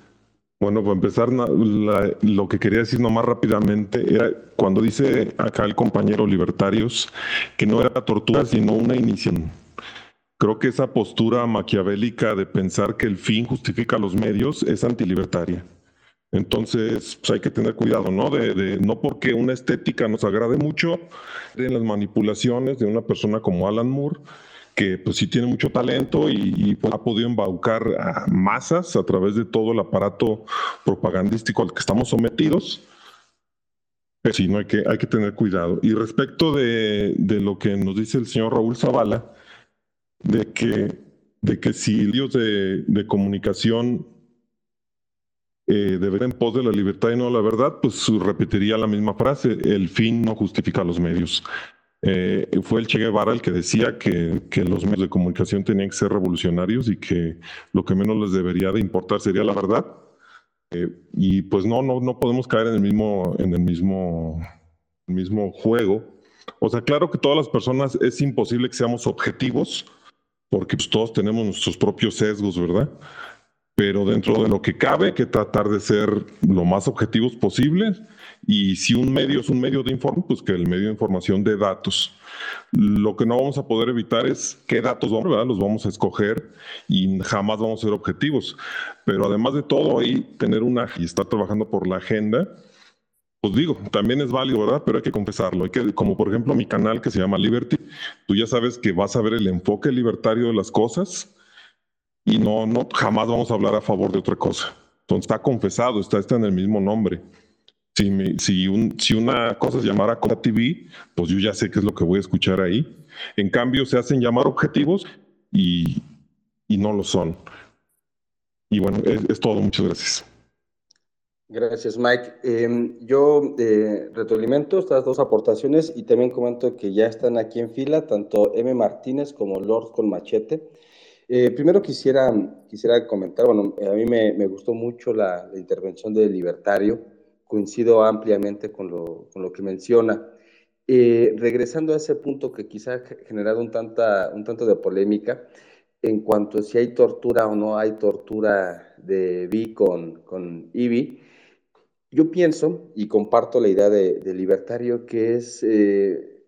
Bueno, para empezar, lo que quería decir nomás rápidamente era cuando dice acá el compañero Libertarios que no era tortura, sino una iniciación. Creo que esa postura maquiavélica de pensar que el fin justifica los medios es antilibertaria. Entonces, pues hay que tener cuidado, ¿no? De, no porque una estética nos agrade mucho, en las manipulaciones de una persona como Alan Moore, que pues sí tiene mucho talento y, pues, ha podido embaucar a masas a través de todo el aparato propagandístico al que estamos sometidos. Pero sí, no hay que, hay que tener cuidado. Y respecto de, lo que nos dice el señor Raúl Zavala, de que, de que si medios de, de comunicación eh, en pos de la libertad y no la verdad, pues repetiría la misma frase, el fin no justifica los medios. Eh, fue el Che Guevara el que decía que, los medios de comunicación tenían que ser revolucionarios y que lo que menos les debería de importar sería la verdad. Eh, y pues no, no, no podemos caer en el mismo, en el mismo, mismo juego. O sea, claro que todas las personas es imposible que seamos objetivos, porque pues, todos tenemos nuestros propios sesgos, ¿verdad? Pero dentro de lo que cabe, que tratar de ser lo más objetivos posibles y si un medio es un medio de información, pues que el medio de información dé datos. Lo que no vamos a poder evitar es qué datos vamos, ¿verdad? los vamos a escoger y jamás vamos a ser objetivos. Pero además de todo, ahí tener una y estar trabajando por la agenda, pues digo, también es válido, ¿verdad? Pero hay que confesarlo. Hay que, como por ejemplo mi canal que se llama Liberty, tú ya sabes que vas a ver el enfoque libertario de las cosas y no, no, jamás vamos a hablar a favor de otra cosa. Entonces está confesado, está, está en el mismo nombre. Si, si, un, si una cosa se llamara Cota TV, pues yo ya sé qué es lo que voy a escuchar ahí. En cambio, se hacen llamar objetivos y, y no lo son. Y bueno, es, todo. Muchas gracias. Gracias, Mike. Em, yo eh, retroalimento estas dos aportaciones y también comento que ya están aquí en fila tanto M. Martínez como Lord con Machete. Eh, primero quisiera, quisiera comentar, bueno, a mí me, me gustó mucho la, la, intervención del libertario, coincido ampliamente con lo, con lo que menciona. Eh, regresando a ese punto que quizá ha generado un, tanta, un tanto de polémica, en cuanto a si hay tortura o no hay tortura de Vi con, con Ivy, yo pienso y comparto la idea de, libertario que es, eh,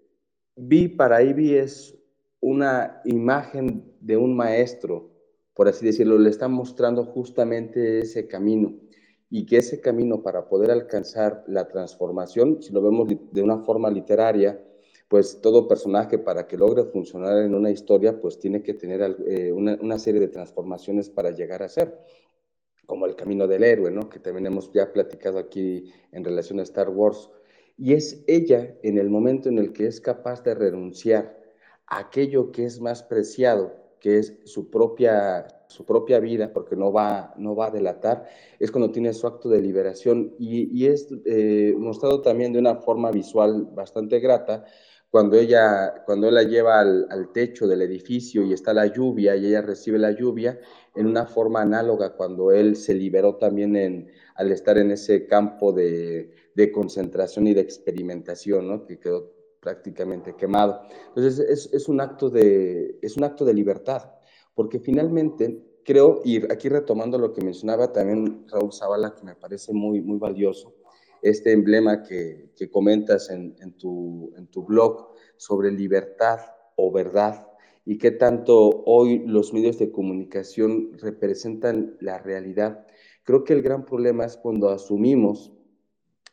Vi para Ivy es una imagen de un maestro, por así decirlo, le está mostrando justamente ese camino y que ese camino para poder alcanzar la transformación, si lo vemos de una forma literaria, pues todo personaje para que logre funcionar en una historia, pues tiene que tener eh, una, una, serie de transformaciones para llegar a ser, como el camino del héroe, ¿no? Que también hemos ya platicado aquí en relación a Star Wars. Y es ella en el momento en el que es capaz de renunciar a aquello que es más preciado, que es su propia, su propia vida, porque no va, no va a delatar, es cuando tiene su acto de liberación y, y es eh, mostrado también de una forma visual bastante grata, cuando ella, cuando él la lleva al, al, techo del edificio y está la lluvia y ella recibe la lluvia, en una forma análoga cuando él se liberó también en, al estar en ese campo de, de concentración y de experimentación, ¿no? que quedó prácticamente quemado. Entonces es, es, un acto de, es un acto de libertad, porque finalmente creo, y aquí retomando lo que mencionaba también Raúl Zavala, que me parece muy, muy valioso, este emblema que, que comentas en, en, tu, en tu blog sobre libertad o verdad y qué tanto hoy los medios de comunicación representan la realidad. Creo que el gran problema es cuando asumimos,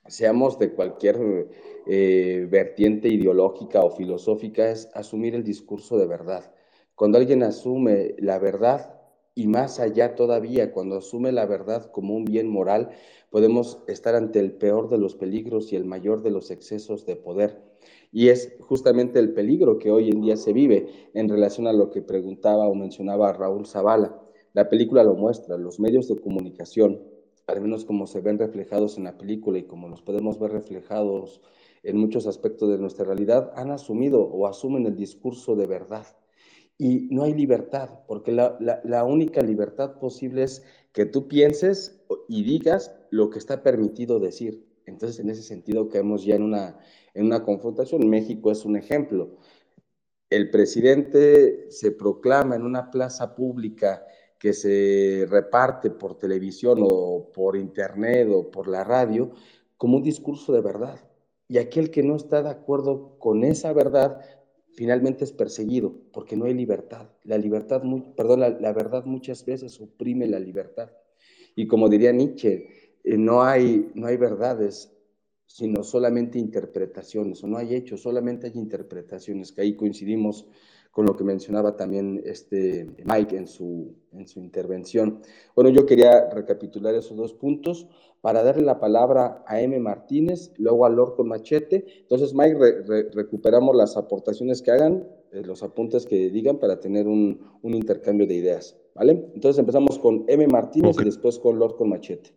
seamos de cualquier eh, vertiente ideológica o filosófica, es asumir el discurso de verdad. Cuando alguien asume la verdad, y más allá todavía, cuando asume la verdad como un bien moral, podemos estar ante el peor de los peligros y el mayor de los excesos de poder. Y es justamente el peligro que hoy en día se vive en relación a lo que preguntaba o mencionaba Raúl Zavala. La película lo muestra, los medios de comunicación, al menos como se ven reflejados en la película y como los podemos ver reflejados en muchos aspectos de nuestra realidad, han asumido o asumen el discurso de verdad y no hay libertad, porque la, la, única libertad posible es que tú pienses y digas lo que está permitido decir. Entonces, en ese sentido, caemos ya en una, en una confrontación. México es un ejemplo. El presidente se proclama en una plaza pública que se reparte por televisión o por internet o por la radio como un discurso de verdad. Y aquel que no está de acuerdo con esa verdad finalmente es perseguido porque no hay libertad. La libertad, perdón, la, verdad muchas veces oprime la libertad. Y como diría Nietzsche, eh, no, hay, no hay verdades, sino solamente interpretaciones, o no hay hechos, solamente hay interpretaciones, que ahí coincidimos con lo que mencionaba también este Mike en su, en su intervención. Bueno, yo quería recapitular esos dos puntos para darle la palabra a M. Martínez, luego a Lord con Machete. Entonces, Mike, re, re, recuperamos las aportaciones que hagan, eh, los apuntes que digan para tener un, un, intercambio de ideas, ¿vale? Entonces empezamos con M. Martínez okay. y después con Lord con Machete.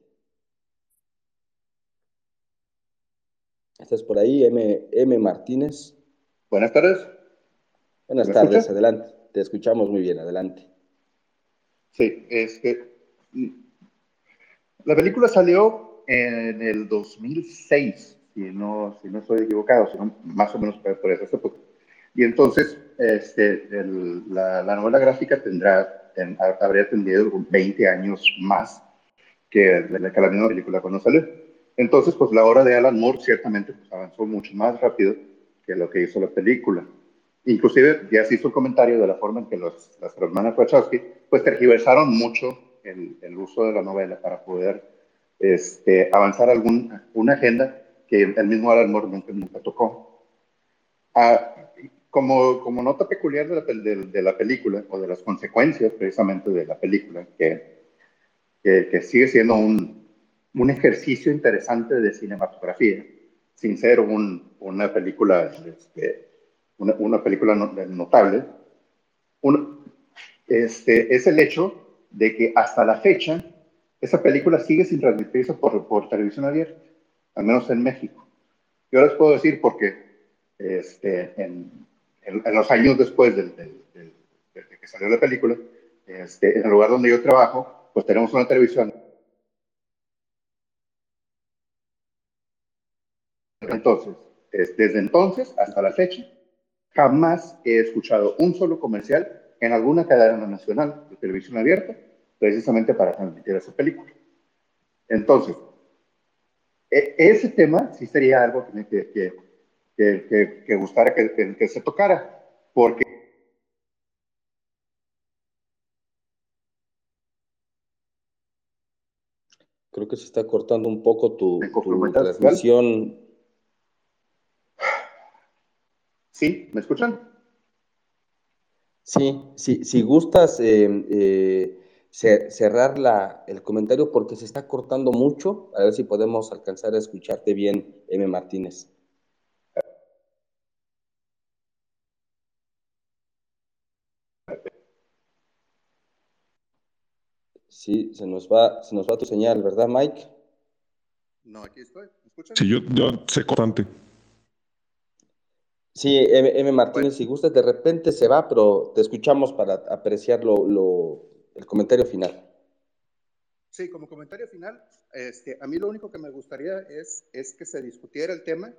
¿Estás por ahí, M. M. Martínez? Buenas tardes. Buenas tardes, adelante. Te escuchamos muy bien, adelante. Sí, este, la película salió en el 2006, si no, si no estoy equivocado, sino más o menos por, por esa época. Y entonces, este, el, la, la, novela gráfica tendrá, ten, habría tenido 20 años más que, que la misma película cuando salió. Entonces, pues la obra de Alan Moore ciertamente pues, avanzó mucho más rápido que lo que hizo la película. Inclusive ya se hizo un comentario de la forma en que los, las hermanas Wachowski pues tergiversaron mucho el, el, uso de la novela para poder este, avanzar algún, una agenda que el mismo Alan Moore nunca, nunca tocó. Ah, como, como, nota peculiar de la, de, de la, película, o de las consecuencias precisamente de la película, que, que, que sigue siendo un, un, ejercicio interesante de cinematografía, sin ser un, una película este, una, película notable, este, es el hecho de que hasta la fecha esa película sigue sin transmitirse por, por televisión abierta, al menos en México. Yo les puedo decir porque este, en, en, los años después del, del, de que salió la película, Este, en el lugar donde yo trabajo, pues tenemos una televisión. Entonces, desde entonces hasta la fecha, jamás he escuchado un solo comercial en alguna cadena nacional de televisión abierta precisamente para transmitir esa película. Entonces, e, ese tema sí sería algo que, que, que, que gustara que, se tocara, porque Creo que se está cortando un poco tu, tu transmisión. ¿Sí? ¿Me escuchan? Sí, sí si gustas eh, eh, cerrar la, el comentario porque se está cortando mucho, a ver si podemos alcanzar a escucharte bien, M. Martínez. Sí, se nos va, se nos va tu señal, ¿verdad, Mike? No, aquí estoy. ¿Me escuchan? Sí, yo, yo sé cortante. Sí, M. Martínez, si gustas, de repente se va, pero te escuchamos para apreciar lo, el comentario final. Sí, como comentario final, este, a mí lo único que me gustaría es, es que se discutiera el tema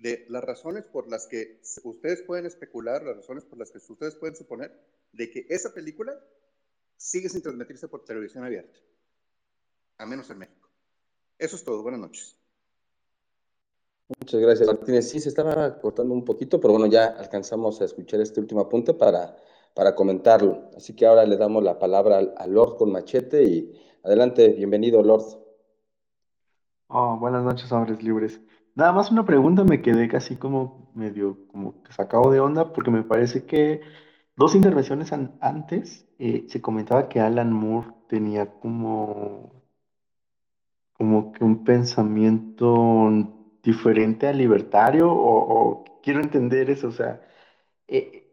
de las razones por las que ustedes pueden especular, las razones por las que ustedes pueden suponer de que esa película sigue sin transmitirse por televisión abierta, a menos en México. Eso es todo. Buenas noches. Muchas gracias, Martínez. Sí, se estaba cortando un poquito, pero bueno, ya alcanzamos a escuchar este último apunte para, para comentarlo. Así que ahora le damos la palabra al, Lord con machete y adelante, bienvenido, Lord. Oh, buenas noches, hombres libres. Nada más una pregunta, me quedé casi como medio como sacado de onda porque me parece que dos intervenciones antes eh, se comentaba que Alan Moore tenía como, como que un pensamiento diferente al libertario o, quiero entender eso, o sea, eh,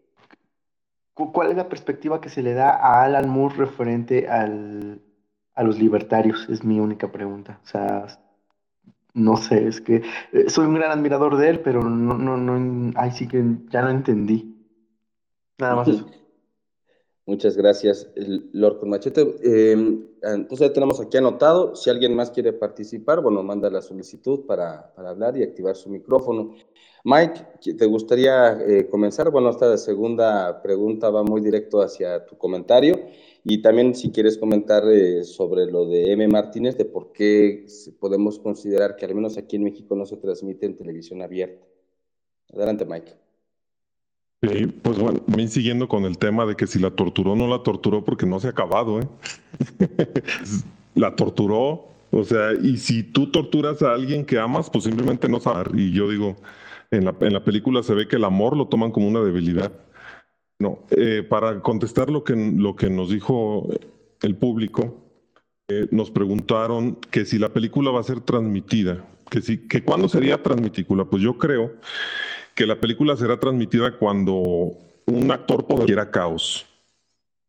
¿cuál es la perspectiva que se le da a Alan Moore referente al, a los libertarios? Es mi única pregunta. O sea, no sé, es que eh, soy un gran admirador de él, pero no, no, no, ay, sí que ya no entendí. Nada más eso. Muchas gracias, Lord Machete. Em, entonces ya tenemos aquí anotado. Si alguien más quiere participar, bueno, manda la solicitud para, hablar y activar su micrófono. Mike, ¿te gustaría eh, comenzar? Bueno, esta segunda pregunta va muy directo hacia tu comentario. Y también si quieres comentar eh, sobre lo de M. Martínez, de por qué podemos considerar que al menos aquí en México no se transmite en televisión abierta. Adelante, Mike. Sí, pues bueno, me siguiendo con el tema de que si la torturó no la torturó porque no se ha acabado, ¿eh? la torturó, o sea, y si tú torturas a alguien que amas, pues simplemente no saber. Y yo digo, en la, en la película se ve que el amor lo toman como una debilidad. No, eh, para contestar lo que, lo que nos dijo el público, eh, nos preguntaron que si la película va a ser transmitida, que si, que cuándo sería transmitícula. Pues yo creo que la película será transmitida cuando un actor quiera caos.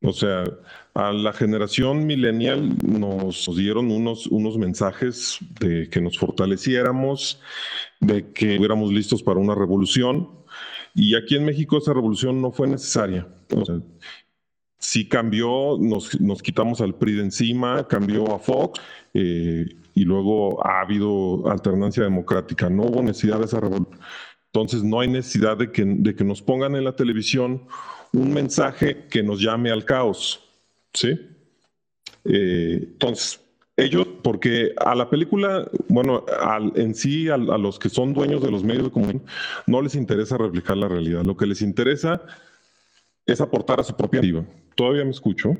O sea, a la generación millennial nos dieron unos, unos mensajes de que nos fortaleciéramos, de que estuviéramos listos para una revolución. Y aquí en México esa revolución no fue necesaria. O sea, sí cambió, nos, nos, quitamos al PRI de encima, cambió a Fox eh, y luego ha habido alternancia democrática. No hubo necesidad de esa revolución. Entonces no hay necesidad de que, de que nos pongan en la televisión un mensaje que nos llame al caos. ¿Sí? Eh, entonces, ellos, porque a la película, bueno, en sí, a, los que son dueños de los medios de comunicación, no les interesa replicar la realidad. Lo que les interesa es aportar a su propia vida. ¿Todavía me escucho?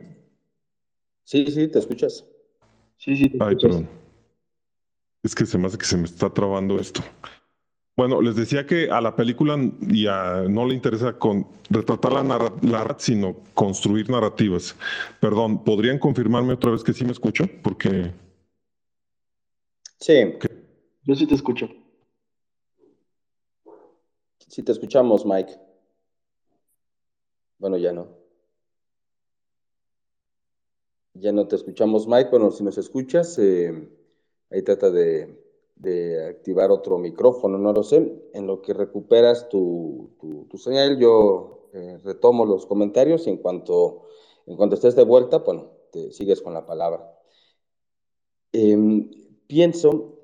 Sí, sí, te escuchas. Sí, sí. Ay, perdón. Es que se me hace que se me está trabando esto. Bueno, les decía que a la película ya no le interesa con, retratar la, narrativa, sino construir narrativas. Perdón, ¿podrían confirmarme otra vez que sí me escucho? Porque... Sí. Yo sí te escucho. Sí te escuchamos, Mike. Bueno, ya no. Ya no te escuchamos, Mike. Bueno, si nos escuchas, eh, ahí trata de de activar otro micrófono, no lo sé. En lo que recuperas tu, tu, señal, yo eh, retomo los comentarios y en cuanto En cuanto estés de vuelta, bueno, te sigues con la palabra. Em, pienso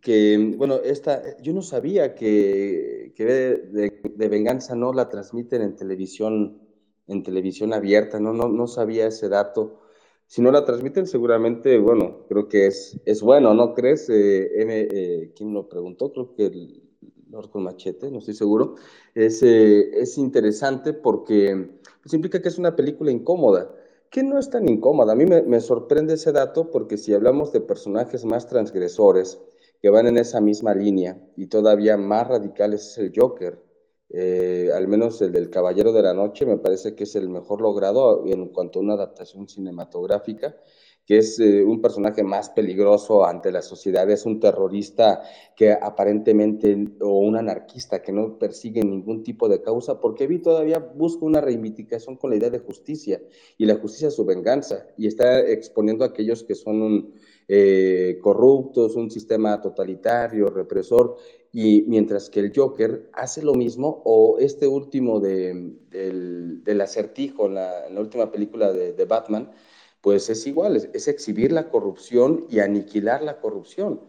que, bueno, esta, yo no sabía que, que de, de, Venganza no la transmiten en televisión, en televisión abierta, no, no, no sabía ese dato. Si no la transmiten, seguramente, bueno, creo que es, es bueno, ¿no crees? Eh, eh, ¿Quién lo preguntó? Creo que el Lord con Machete, no estoy seguro. Es, eh, es interesante porque pues, implica que es una película incómoda que no es tan incómoda. A mí me, sorprende ese dato porque si hablamos de personajes más transgresores que van en esa misma línea y todavía más radicales es el Joker, eh, al menos el del Caballero de la Noche me parece que es el mejor logrado en cuanto a una adaptación cinematográfica que es eh, un personaje más peligroso ante la sociedad, es un terrorista que aparentemente, o un anarquista que no persigue ningún tipo de causa, porque Vi todavía busca una reivindicación con la idea de justicia, y la justicia es su venganza, y está exponiendo a aquellos que son eh, corruptos, un sistema totalitario, represor, y mientras que el Joker hace lo mismo, o este último de, del, acertijo en la, última película de, de Batman, pues es igual, es, exhibir la corrupción y aniquilar la corrupción.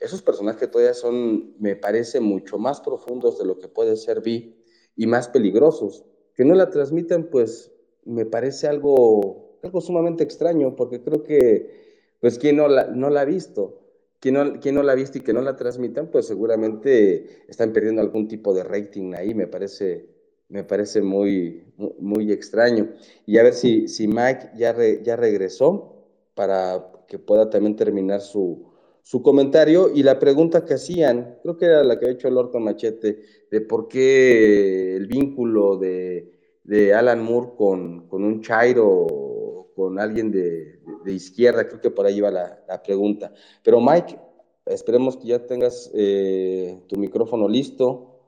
Esos personajes todavía son, me parece, mucho más profundos de lo que puede ser Vi y más peligrosos. Que no la transmiten, pues me parece algo, algo sumamente extraño, porque creo que, pues, quien no la, no la ha visto, quien no, la ha visto y que no la transmitan, pues seguramente están perdiendo algún tipo de rating ahí, me parece me parece muy, muy extraño. Y a ver si, si Mike ya, ya regresó para que pueda también terminar su, su comentario y la pregunta que hacían, creo que era la que ha hecho el Orto Machete, de por qué el vínculo de, de Alan Moore con, con, un Chairo, con alguien de, de, izquierda, creo que por ahí iba la, la, pregunta. Pero Mike, esperemos que ya tengas eh, tu micrófono listo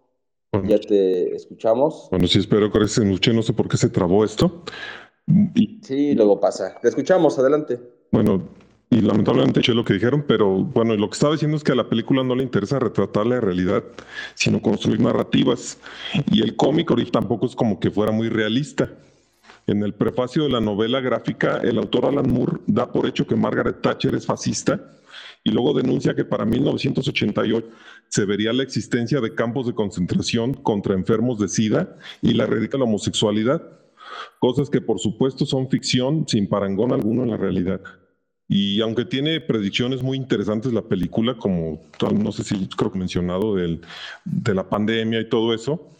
ya te escuchamos. Bueno, sí, espero que se escuche. No sé por qué se trabó esto. Sí, luego pasa. Te escuchamos, adelante. Bueno, y lamentablemente eché lo que dijeron, pero bueno, lo que estaba diciendo es que a la película no le interesa retratar la realidad, sino construir narrativas. Y el cómic ahorita tampoco es como que fuera muy realista. En el prefacio de la novela gráfica, el autor Alan Moore da por hecho que Margaret Thatcher es fascista y luego denuncia que para 1988 se vería la existencia de campos de concentración contra enfermos de SIDA y la radica la homosexualidad, cosas que por supuesto son ficción sin parangón alguno en la realidad. Y aunque tiene predicciones muy interesantes la película, como no sé si creo que mencionado del, de la pandemia y todo eso,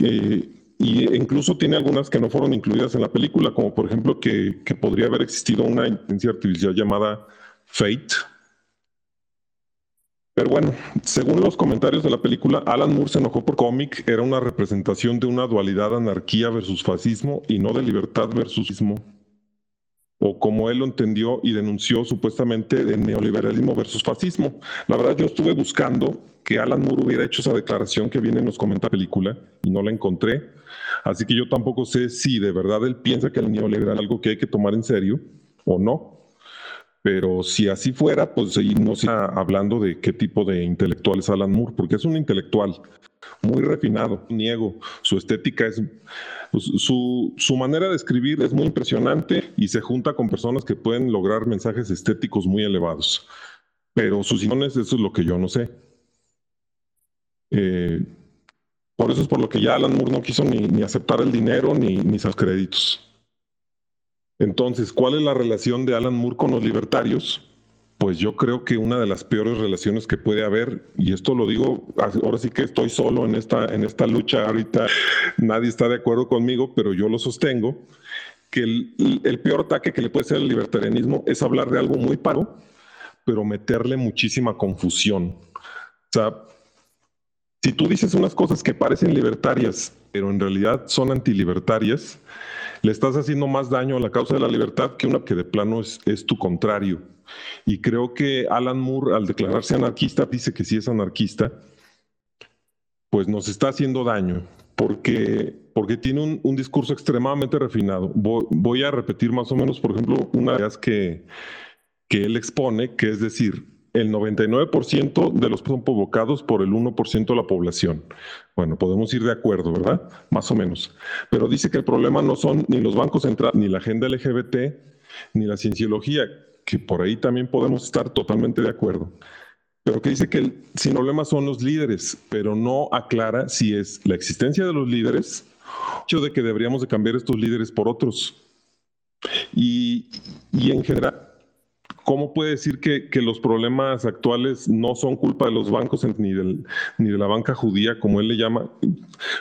eh, y incluso tiene algunas que no fueron incluidas en la película, como por ejemplo que, que podría haber existido una inteligencia artificial llamada Fate. Pero bueno, según los comentarios de la película, Alan Moore se enojó por cómic, era una representación de una dualidad anarquía versus fascismo y no de libertad versus fascismo. O como él lo entendió y denunció supuestamente de neoliberalismo versus fascismo. La verdad yo estuve buscando que Alan Moore hubiera hecho esa declaración que viene en los comentarios la película y no la encontré. Así que yo tampoco sé si de verdad él piensa que el neoliberal es algo que hay que tomar en serio o no. Pero si así fuera, pues no se hablando de qué tipo de intelectual es Alan Moore, porque es un intelectual muy refinado, niego, su estética es, pues, su, su manera de escribir es muy impresionante y se junta con personas que pueden lograr mensajes estéticos muy elevados. Pero sus ideas, eso es lo que yo no sé. Eh, por eso es por lo que ya Alan Moore no quiso ni, ni aceptar el dinero ni, ni sus créditos. Entonces, ¿cuál es la relación de Alan Moore con los libertarios? Pues yo creo que una de las peores relaciones que puede haber, y esto lo digo, ahora sí que estoy solo en esta, en esta lucha, ahorita nadie está de acuerdo conmigo, pero yo lo sostengo, que el, peor ataque que le puede ser al libertarianismo es hablar de algo muy paro, pero meterle muchísima confusión. O sea, si tú dices unas cosas que parecen libertarias, pero en realidad son antilibertarias, le estás haciendo más daño a la causa de la libertad que una que de plano es, tu contrario. Y creo que Alan Moore, al declararse anarquista, dice que sí es anarquista, pues nos está haciendo daño, porque, porque tiene un, un discurso extremadamente refinado. Voy, voy, a repetir más o menos, por ejemplo, una de las que, que él expone, que es decir, el 99% de los son provocados por el 1% de la población. Bueno, podemos ir de acuerdo, ¿verdad? Más o menos. Pero dice que el problema no son ni los bancos centrales, ni la agenda LGBT, ni la cienciología, que por ahí también podemos estar totalmente de acuerdo. Pero que dice que el sin problema son los líderes, pero no aclara si es la existencia de los líderes, hecho de que deberíamos de cambiar estos líderes por otros. Y, y en general, ¿cómo puede decir que, que, los problemas actuales no son culpa de los bancos ni, del, ni de la banca judía, como él le llama?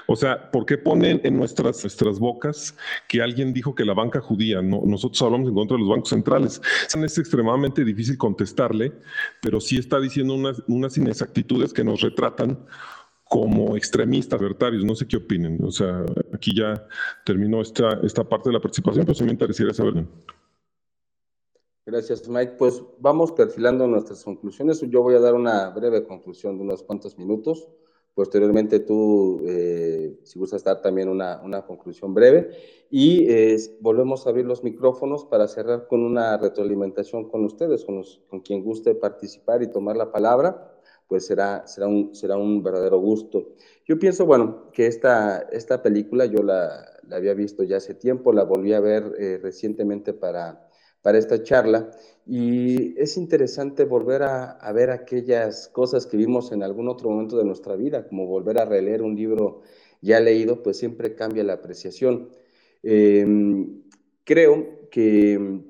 O sea, ¿por qué ponen en nuestras, nuestras bocas que alguien dijo que la banca judía? No, nosotros hablamos en contra de los bancos centrales. Es extremadamente difícil contestarle, pero sí está diciendo unas, unas inexactitudes que nos retratan como extremistas libertarios. No sé qué opinen. O sea, aquí ya terminó esta, esta parte de la participación, pero sí me interesaría saberlo. Gracias, Mike. Pues vamos perfilando nuestras conclusiones. Yo voy a dar una breve conclusión de unos cuantos minutos. Posteriormente tú, eh, si gustas dar también una, una conclusión breve. Y eh, volvemos a abrir los micrófonos para cerrar con una retroalimentación con ustedes, con, los, con quien guste participar y tomar la palabra, pues será, será, un, será un verdadero gusto. Yo pienso, bueno, que esta, esta película yo la, la había visto ya hace tiempo, la volví a ver eh, recientemente para para esta charla. Y es interesante volver a, ver aquellas cosas que vimos en algún otro momento de nuestra vida, como volver a releer un libro ya leído, pues siempre cambia la apreciación. Em, creo que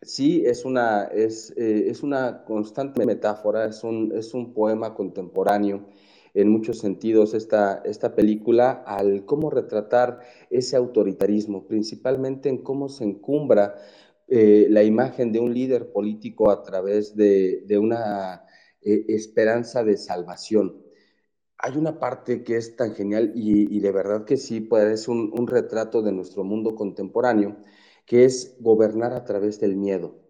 sí es una, es, eh, es una constante metáfora, es un, es un poema contemporáneo en muchos sentidos esta, esta película al cómo retratar ese autoritarismo, principalmente en cómo se encumbra eh, la imagen de un líder político a través de, una eh, esperanza de salvación. Hay una parte que es tan genial y, de verdad que sí, pues un, un retrato de nuestro mundo contemporáneo, que es gobernar a través del miedo.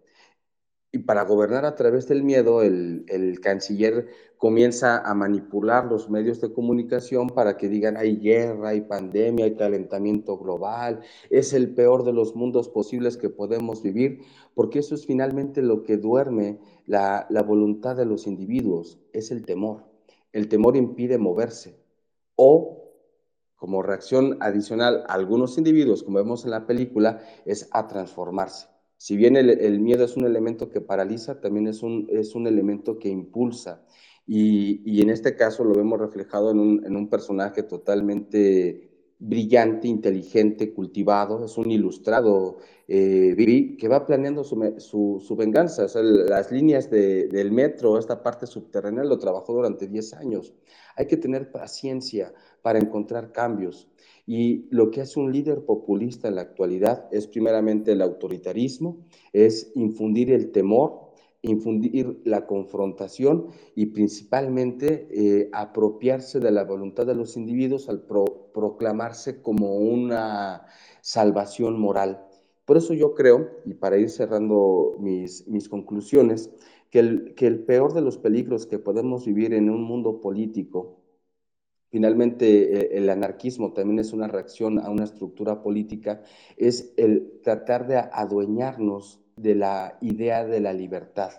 Y para gobernar a través del miedo, el, canciller comienza a manipular los medios de comunicación para que digan hay guerra, hay pandemia, hay calentamiento global, es el peor de los mundos posibles que podemos vivir, porque eso es finalmente lo que duerme la, la voluntad de los individuos, es el temor. El temor impide moverse o como reacción adicional a algunos individuos, como vemos en la película, es a transformarse. Si bien el, miedo es un elemento que paraliza, también es un, es un elemento que impulsa. Y, en este caso lo vemos reflejado en un, personaje totalmente brillante, inteligente, cultivado, es un ilustrado eh, que va planeando su, venganza. las líneas del metro, esta parte subterránea, lo trabajó durante 10 años. Hay que tener paciencia para encontrar cambios. Y lo que hace un líder populista en la actualidad es primeramente el autoritarismo, es infundir el temor, infundir la confrontación y principalmente eh, apropiarse de la voluntad de los individuos al proclamarse como una salvación moral. Por eso yo creo, y para ir cerrando mis, mis conclusiones, que el, que el peor de los peligros que podemos vivir en un mundo político Finalmente, eh, el anarquismo también es una reacción a una estructura política, es el tratar de adueñarnos de la idea de la libertad.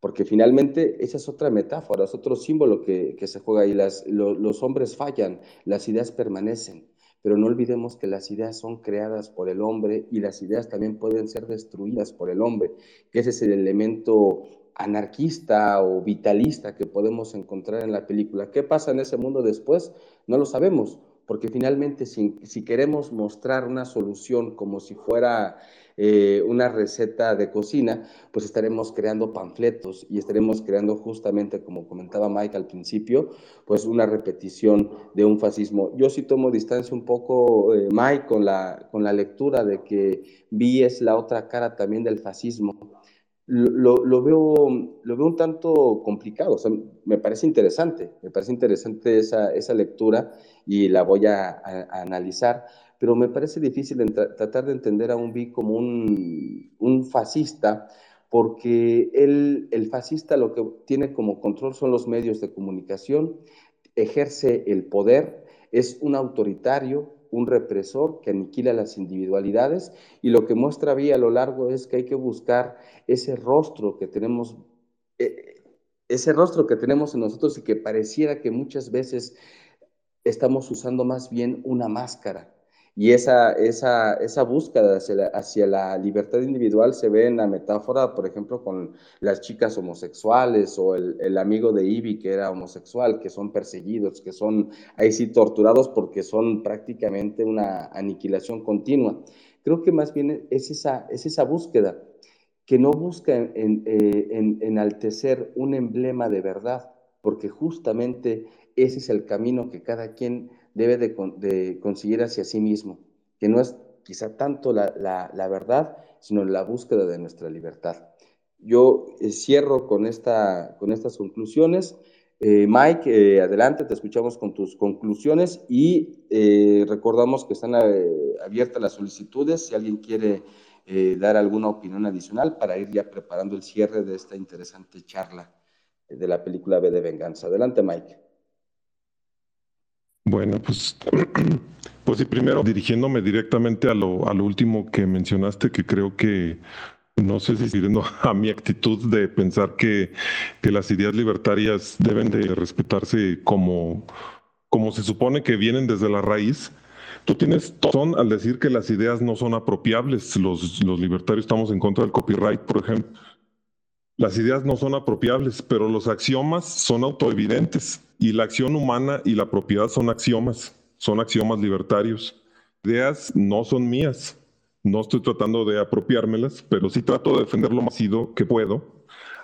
Porque finalmente esa es otra metáfora, es otro símbolo que, se juega ahí. Las, los hombres fallan, las ideas permanecen, pero no olvidemos que las ideas son creadas por el hombre y las ideas también pueden ser destruidas por el hombre, que ese es el elemento anarquista o vitalista que podemos encontrar en la película. ¿Qué pasa en ese mundo después? No lo sabemos, porque finalmente si, queremos mostrar una solución como si fuera eh, una receta de cocina, pues estaremos creando panfletos y estaremos creando justamente, como comentaba Mike al principio, pues una repetición de un fascismo. Yo sí tomo distancia un poco, eh, Mike, con la, con la lectura de que vi es la otra cara también del fascismo lo, veo, lo veo un tanto complicado, o sea, me parece interesante, me parece interesante esa, esa lectura y la voy a, analizar, pero me parece difícil tratar de entender a un B como un, un fascista, porque él, el fascista lo que tiene como control son los medios de comunicación, ejerce el poder, es un autoritario, un represor que aniquila las individualidades y lo que muestra Vía a lo largo es que hay que buscar ese rostro que tenemos, eh, ese rostro que tenemos en nosotros y que pareciera que muchas veces estamos usando más bien una máscara. Y esa, esa, esa búsqueda hacia la, libertad individual se ve en la metáfora, por ejemplo, con las chicas homosexuales o el, el, amigo de Ivy que era homosexual, que son perseguidos, que son ahí sí torturados porque son prácticamente una aniquilación continua. Creo que más bien es esa, es esa búsqueda que no busca en, en, enaltecer un emblema de verdad, porque justamente ese es el camino que cada quien debe de, conseguir hacia sí mismo, que no es quizá tanto la, verdad, sino la búsqueda de nuestra libertad. Yo eh, cierro con, esta, con estas conclusiones. Eh, Mike, eh, adelante, te escuchamos con tus conclusiones y recordamos que están abiertas las solicitudes si alguien quiere dar alguna opinión adicional para ir ya preparando el cierre de esta interesante charla de la película B de Venganza. Adelante, Mike. Bueno, pues, pues sí, primero dirigiéndome directamente a lo, a lo último que mencionaste, que creo que no sé si sirviendo a mi actitud de pensar que, que, las ideas libertarias deben de respetarse como, como se supone que vienen desde la raíz. Tú tienes razón al decir que las ideas no son apropiables. Los, los libertarios estamos en contra del copyright, por ejemplo. Las ideas no son apropiables, pero los axiomas son autoevidentes y la acción humana y la propiedad son axiomas, son axiomas libertarios. Ideas no son mías, no estoy tratando de apropiármelas, pero sí trato de defender lo más que puedo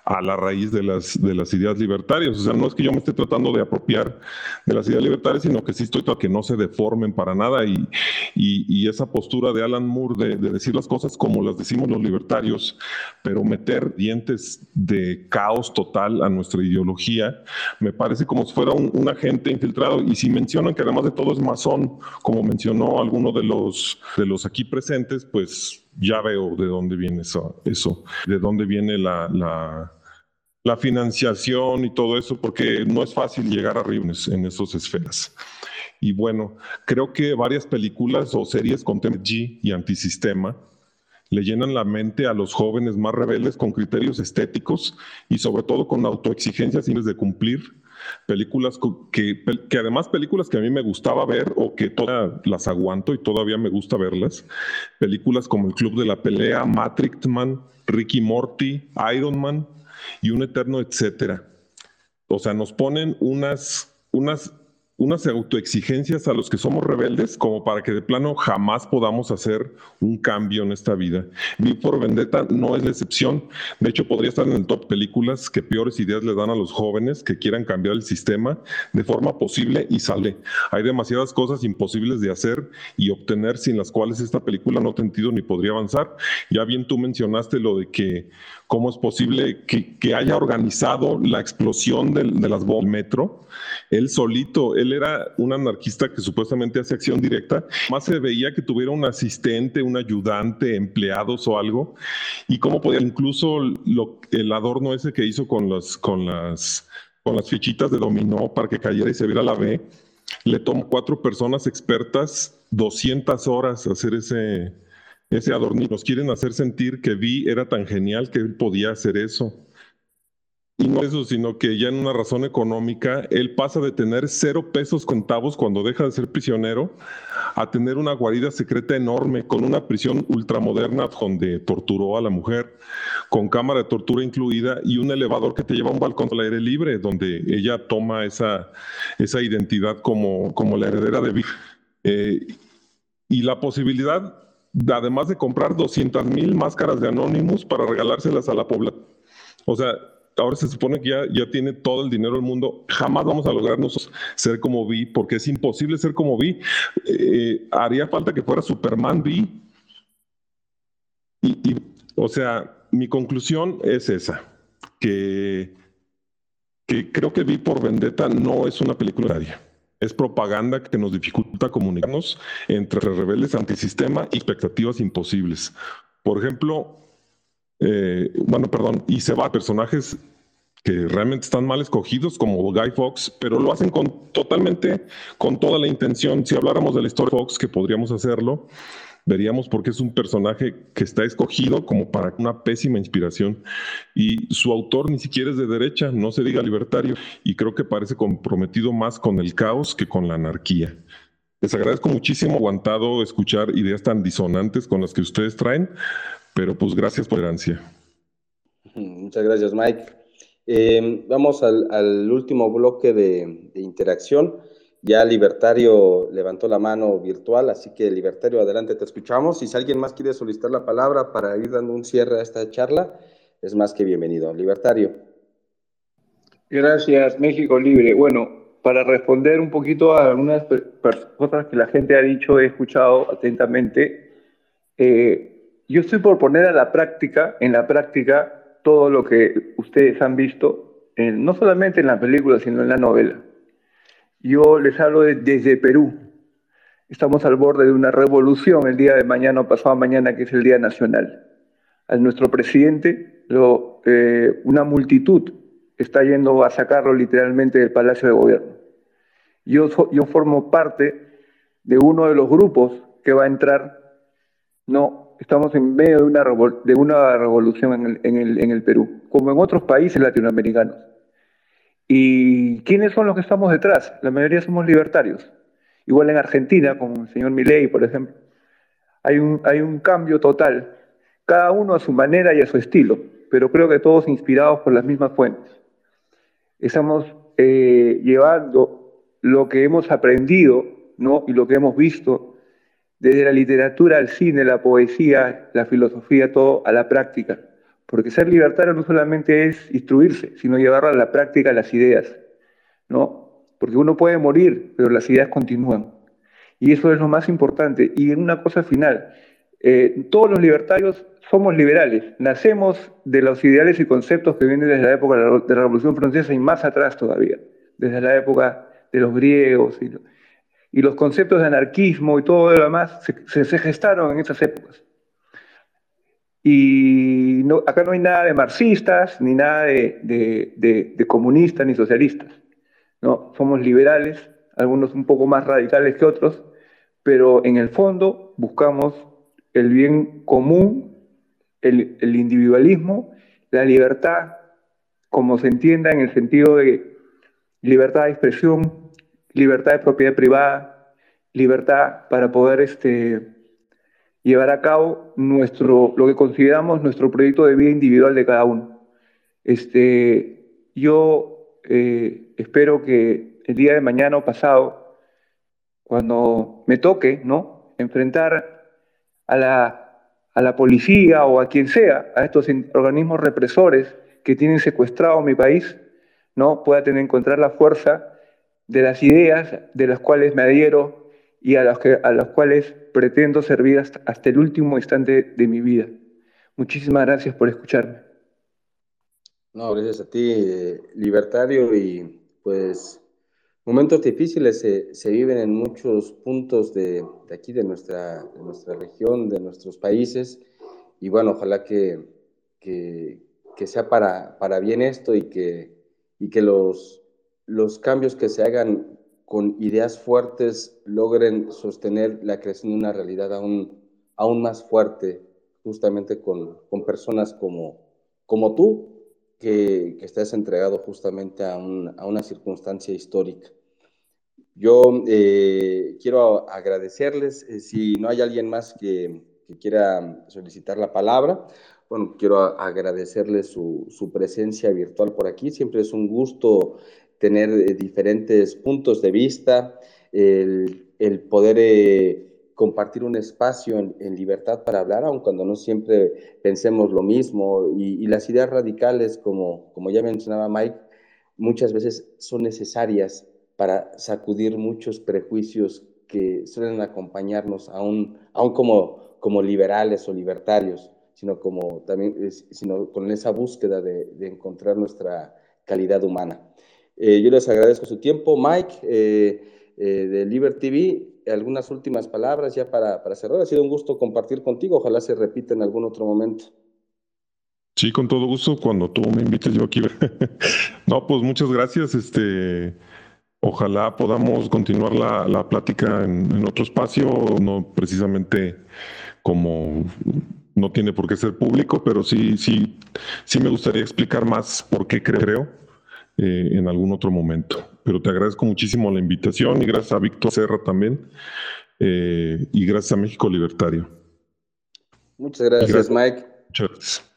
a la raíz de las, de las ideas libertarias. O sea, no es que yo me esté tratando de apropiar de las ideas libertarias, sino que sí estoy tratando que no se deformen para nada y, esa postura de Alan Moore de, de, decir las cosas como las decimos los libertarios, pero meter dientes de caos total a nuestra ideología, me parece como si fuera un, agente infiltrado. Y si mencionan que además de todo es masón, como mencionó alguno de los aquí presentes, pues ya veo de dónde viene eso, de dónde viene la, la, la, financiación y todo eso, porque no es fácil llegar arriba en esas esferas. Y bueno, creo que varias películas o series con tema G y antisistema le llenan la mente a los jóvenes más rebeldes con criterios estéticos y sobre todo con autoexigencias simples de cumplir películas que, que además películas que a mí me gustaba ver o que todas las aguanto y todavía me gusta verlas, películas como El Club de la Pelea, Matrix Man, Ricky Morty, Iron Man y un eterno etcétera. O sea, nos ponen unas, unas unas autoexigencias a los que somos rebeldes como para que de plano jamás podamos hacer un cambio en esta vida. Vi por Vendetta no es la excepción. De hecho, podría estar en el top películas que peores ideas le dan a los jóvenes que quieran cambiar el sistema de forma posible y sale. Hay demasiadas cosas imposibles de hacer y obtener sin las cuales esta película no ha sentido ni podría avanzar. Ya bien tú mencionaste lo de que cómo es posible que, haya organizado la explosión de, las bombas metro. Él solito, él era un anarquista que supuestamente hace acción directa, más se veía que tuviera un asistente, un ayudante, empleados o algo, y cómo podía, incluso el adorno ese que hizo con las, con las, con las fichitas de dominó para que cayera y se viera la B, le tomó cuatro personas expertas 200 horas hacer ese, ese adorno. Nos quieren hacer sentir que Vi era tan genial que él podía hacer eso. Y no eso, sino que ya en una razón económica, él pasa de tener cero pesos contavos cuando deja de ser prisionero a tener una guarida secreta enorme con una prisión ultramoderna donde torturó a la mujer, con cámara de tortura incluida y un elevador que te lleva a un balcón al aire libre, donde ella toma esa, esa identidad como, como la heredera de Vic. Eh, y la posibilidad, además de comprar 200 mil máscaras de Anonymous para regalárselas a la población. O sea, ahora se supone que ya, ya tiene todo el dinero del mundo, jamás vamos a lograrnos ser como Vi, porque es imposible ser como Vi. Eh, haría falta que fuera Superman Vi. Y, o sea, mi conclusión es esa, que, que creo que Vi por Vendetta no es una película diaria. Es propaganda que nos dificulta comunicarnos entre rebeldes antisistema y expectativas imposibles. Por ejemplo, eh, bueno, perdón, y se va a personajes que realmente están mal escogidos como Guy Fox, pero lo hacen con totalmente con toda la intención. Si habláramos de la historia de Fox, que podríamos hacerlo, veríamos por qué es un personaje que está escogido como para una pésima inspiración. Y su autor ni siquiera es de derecha, no se diga libertario, y creo que parece comprometido más con el caos que con la anarquía. Les agradezco muchísimo aguantado escuchar ideas tan disonantes con las que ustedes traen, pero pues gracias por la herencia. Muchas gracias, Mike. Eh, vamos al, último bloque de, interacción. Ya Libertario levantó la mano virtual, así que Libertario, adelante, te escuchamos. Y si alguien más quiere solicitar la palabra para ir dando un cierre a esta charla, es más que bienvenido. Libertario. Gracias, México Libre. Bueno, para responder un poquito a algunas cosas que la gente ha dicho, he escuchado atentamente. Eh, yo estoy por poner a la práctica, en la práctica, todo lo que ustedes han visto, no solamente en la película, sino en la novela. Yo les hablo desde Perú. Estamos al borde de una revolución el día de mañana o pasado mañana, que es el Día Nacional. A nuestro presidente, eh, una multitud está yendo a sacarlo literalmente del Palacio de Gobierno. Yo, yo formo parte de uno de los grupos que va a entrar, no estamos en medio de una, de revolución el, en, el, Perú, como en otros países latinoamericanos. ¿Y quiénes son los que estamos detrás? La mayoría somos libertarios. Igual en Argentina, con el señor Milei, por ejemplo. Hay un, hay un cambio total, cada uno a su manera y a su estilo, pero creo que todos inspirados por las mismas fuentes. Estamos eh, llevando lo que hemos aprendido ¿no? y lo que hemos visto desde la literatura al cine, la poesía, la filosofía, todo a la práctica. Porque ser libertario no solamente es instruirse, sino llevar a la práctica las ideas, ¿no? Porque uno puede morir, pero las ideas continúan. Y eso es lo más importante. Y una cosa final, eh, todos los libertarios somos liberales, nacemos de los ideales y conceptos que vienen desde la época de la Revolución Francesa y más atrás todavía, desde la época de los griegos y, y los conceptos de anarquismo y todo lo demás se, se, gestaron en esas épocas. Y no, acá no hay nada de marxistas, ni nada de, de, de, comunistas, ni socialistas. ¿no? Somos liberales, algunos un poco más radicales que otros, pero en el fondo buscamos el bien común, el, el individualismo, la libertad, como se entienda en el sentido de libertad de expresión, libertad de propiedad privada, libertad para poder este, llevar a cabo nuestro, lo que consideramos nuestro proyecto de vida individual de cada uno. Este, yo eh, espero que el día de mañana o pasado, cuando me toque, ¿no? Enfrentar a la, a la policía o a quien sea, a estos organismos represores que tienen secuestrado mi país, ¿no? Pueda tener, encontrar la fuerza de las ideas de las cuales me adhiero y a las, que, a las cuales pretendo servir hasta, hasta el último instante de mi vida. Muchísimas gracias por escucharme. No, gracias a ti, eh, libertario, y pues momentos difíciles se, se viven en muchos puntos de, de aquí, de nuestra, de nuestra región, de nuestros países, y bueno, ojalá que, que, que sea para, para bien esto y que, y que los, los cambios que se hagan con ideas fuertes logren sostener la creación de una realidad aún, aún más fuerte, justamente con, con personas como, como tú, que, que estás entregado justamente a, un, a, una circunstancia histórica. Yo eh, quiero agradecerles, eh, si no hay alguien más que, que, quiera solicitar la palabra, bueno, quiero agradecerles su, su presencia virtual por aquí, siempre es un gusto tener eh, diferentes puntos de vista, el, el poder eh, compartir un espacio en, en, libertad para hablar, aun cuando no siempre pensemos lo mismo, y, y, las ideas radicales, como, como ya mencionaba Mike, muchas veces son necesarias para sacudir muchos prejuicios que suelen acompañarnos aún, aún como, como liberales o libertarios, sino, como también, sino con esa búsqueda de, de encontrar nuestra calidad humana. Eh, yo les agradezco su tiempo. Mike, eh, eh, de Liberty TV, algunas últimas palabras ya para, cerrar. Ha sido un gusto compartir contigo. Ojalá se repita en algún otro momento. Sí, con todo gusto. Cuando tú me invites, yo aquí. no, pues muchas gracias. Este, Ojalá podamos continuar la, la plática en, otro espacio, no precisamente como no tiene por qué ser público, pero sí, sí, sí me gustaría explicar más por qué creo eh, en algún otro momento. Pero te agradezco muchísimo la invitación y gracias a Víctor Serra también eh, y gracias a México Libertario. Muchas gracias, Mike. Muchas gracias.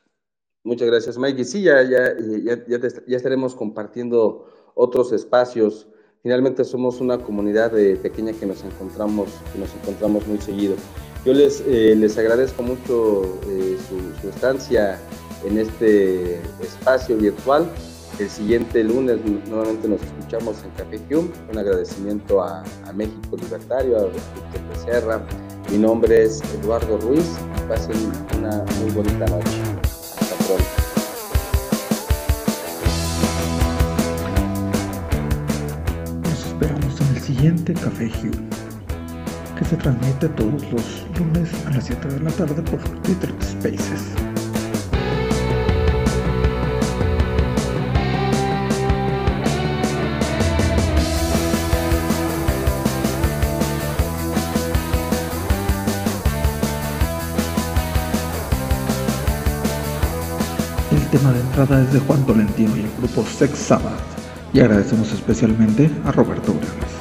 Muchas gracias, Mike. Y sí, ya, ya, ya, ya estaremos compartiendo otros espacios finalmente somos una comunidad pequeña que nos encontramos, que nos encontramos muy seguido. Yo les, eh, les agradezco mucho eh, su, estancia en este espacio virtual. El siguiente lunes nuevamente nos escuchamos en Café Hume. Un agradecimiento a, México Libertario, a Víctor Becerra. Mi nombre es Eduardo Ruiz. Pasen una muy bonita noche. Hasta pronto. siguiente Café Hugh, que se transmite todos los lunes a las 7 de la tarde por Twitter Spaces. Entrada es de Juan Tolentino y el grupo Sex Sabbath y agradecemos especialmente a Roberto Brenes.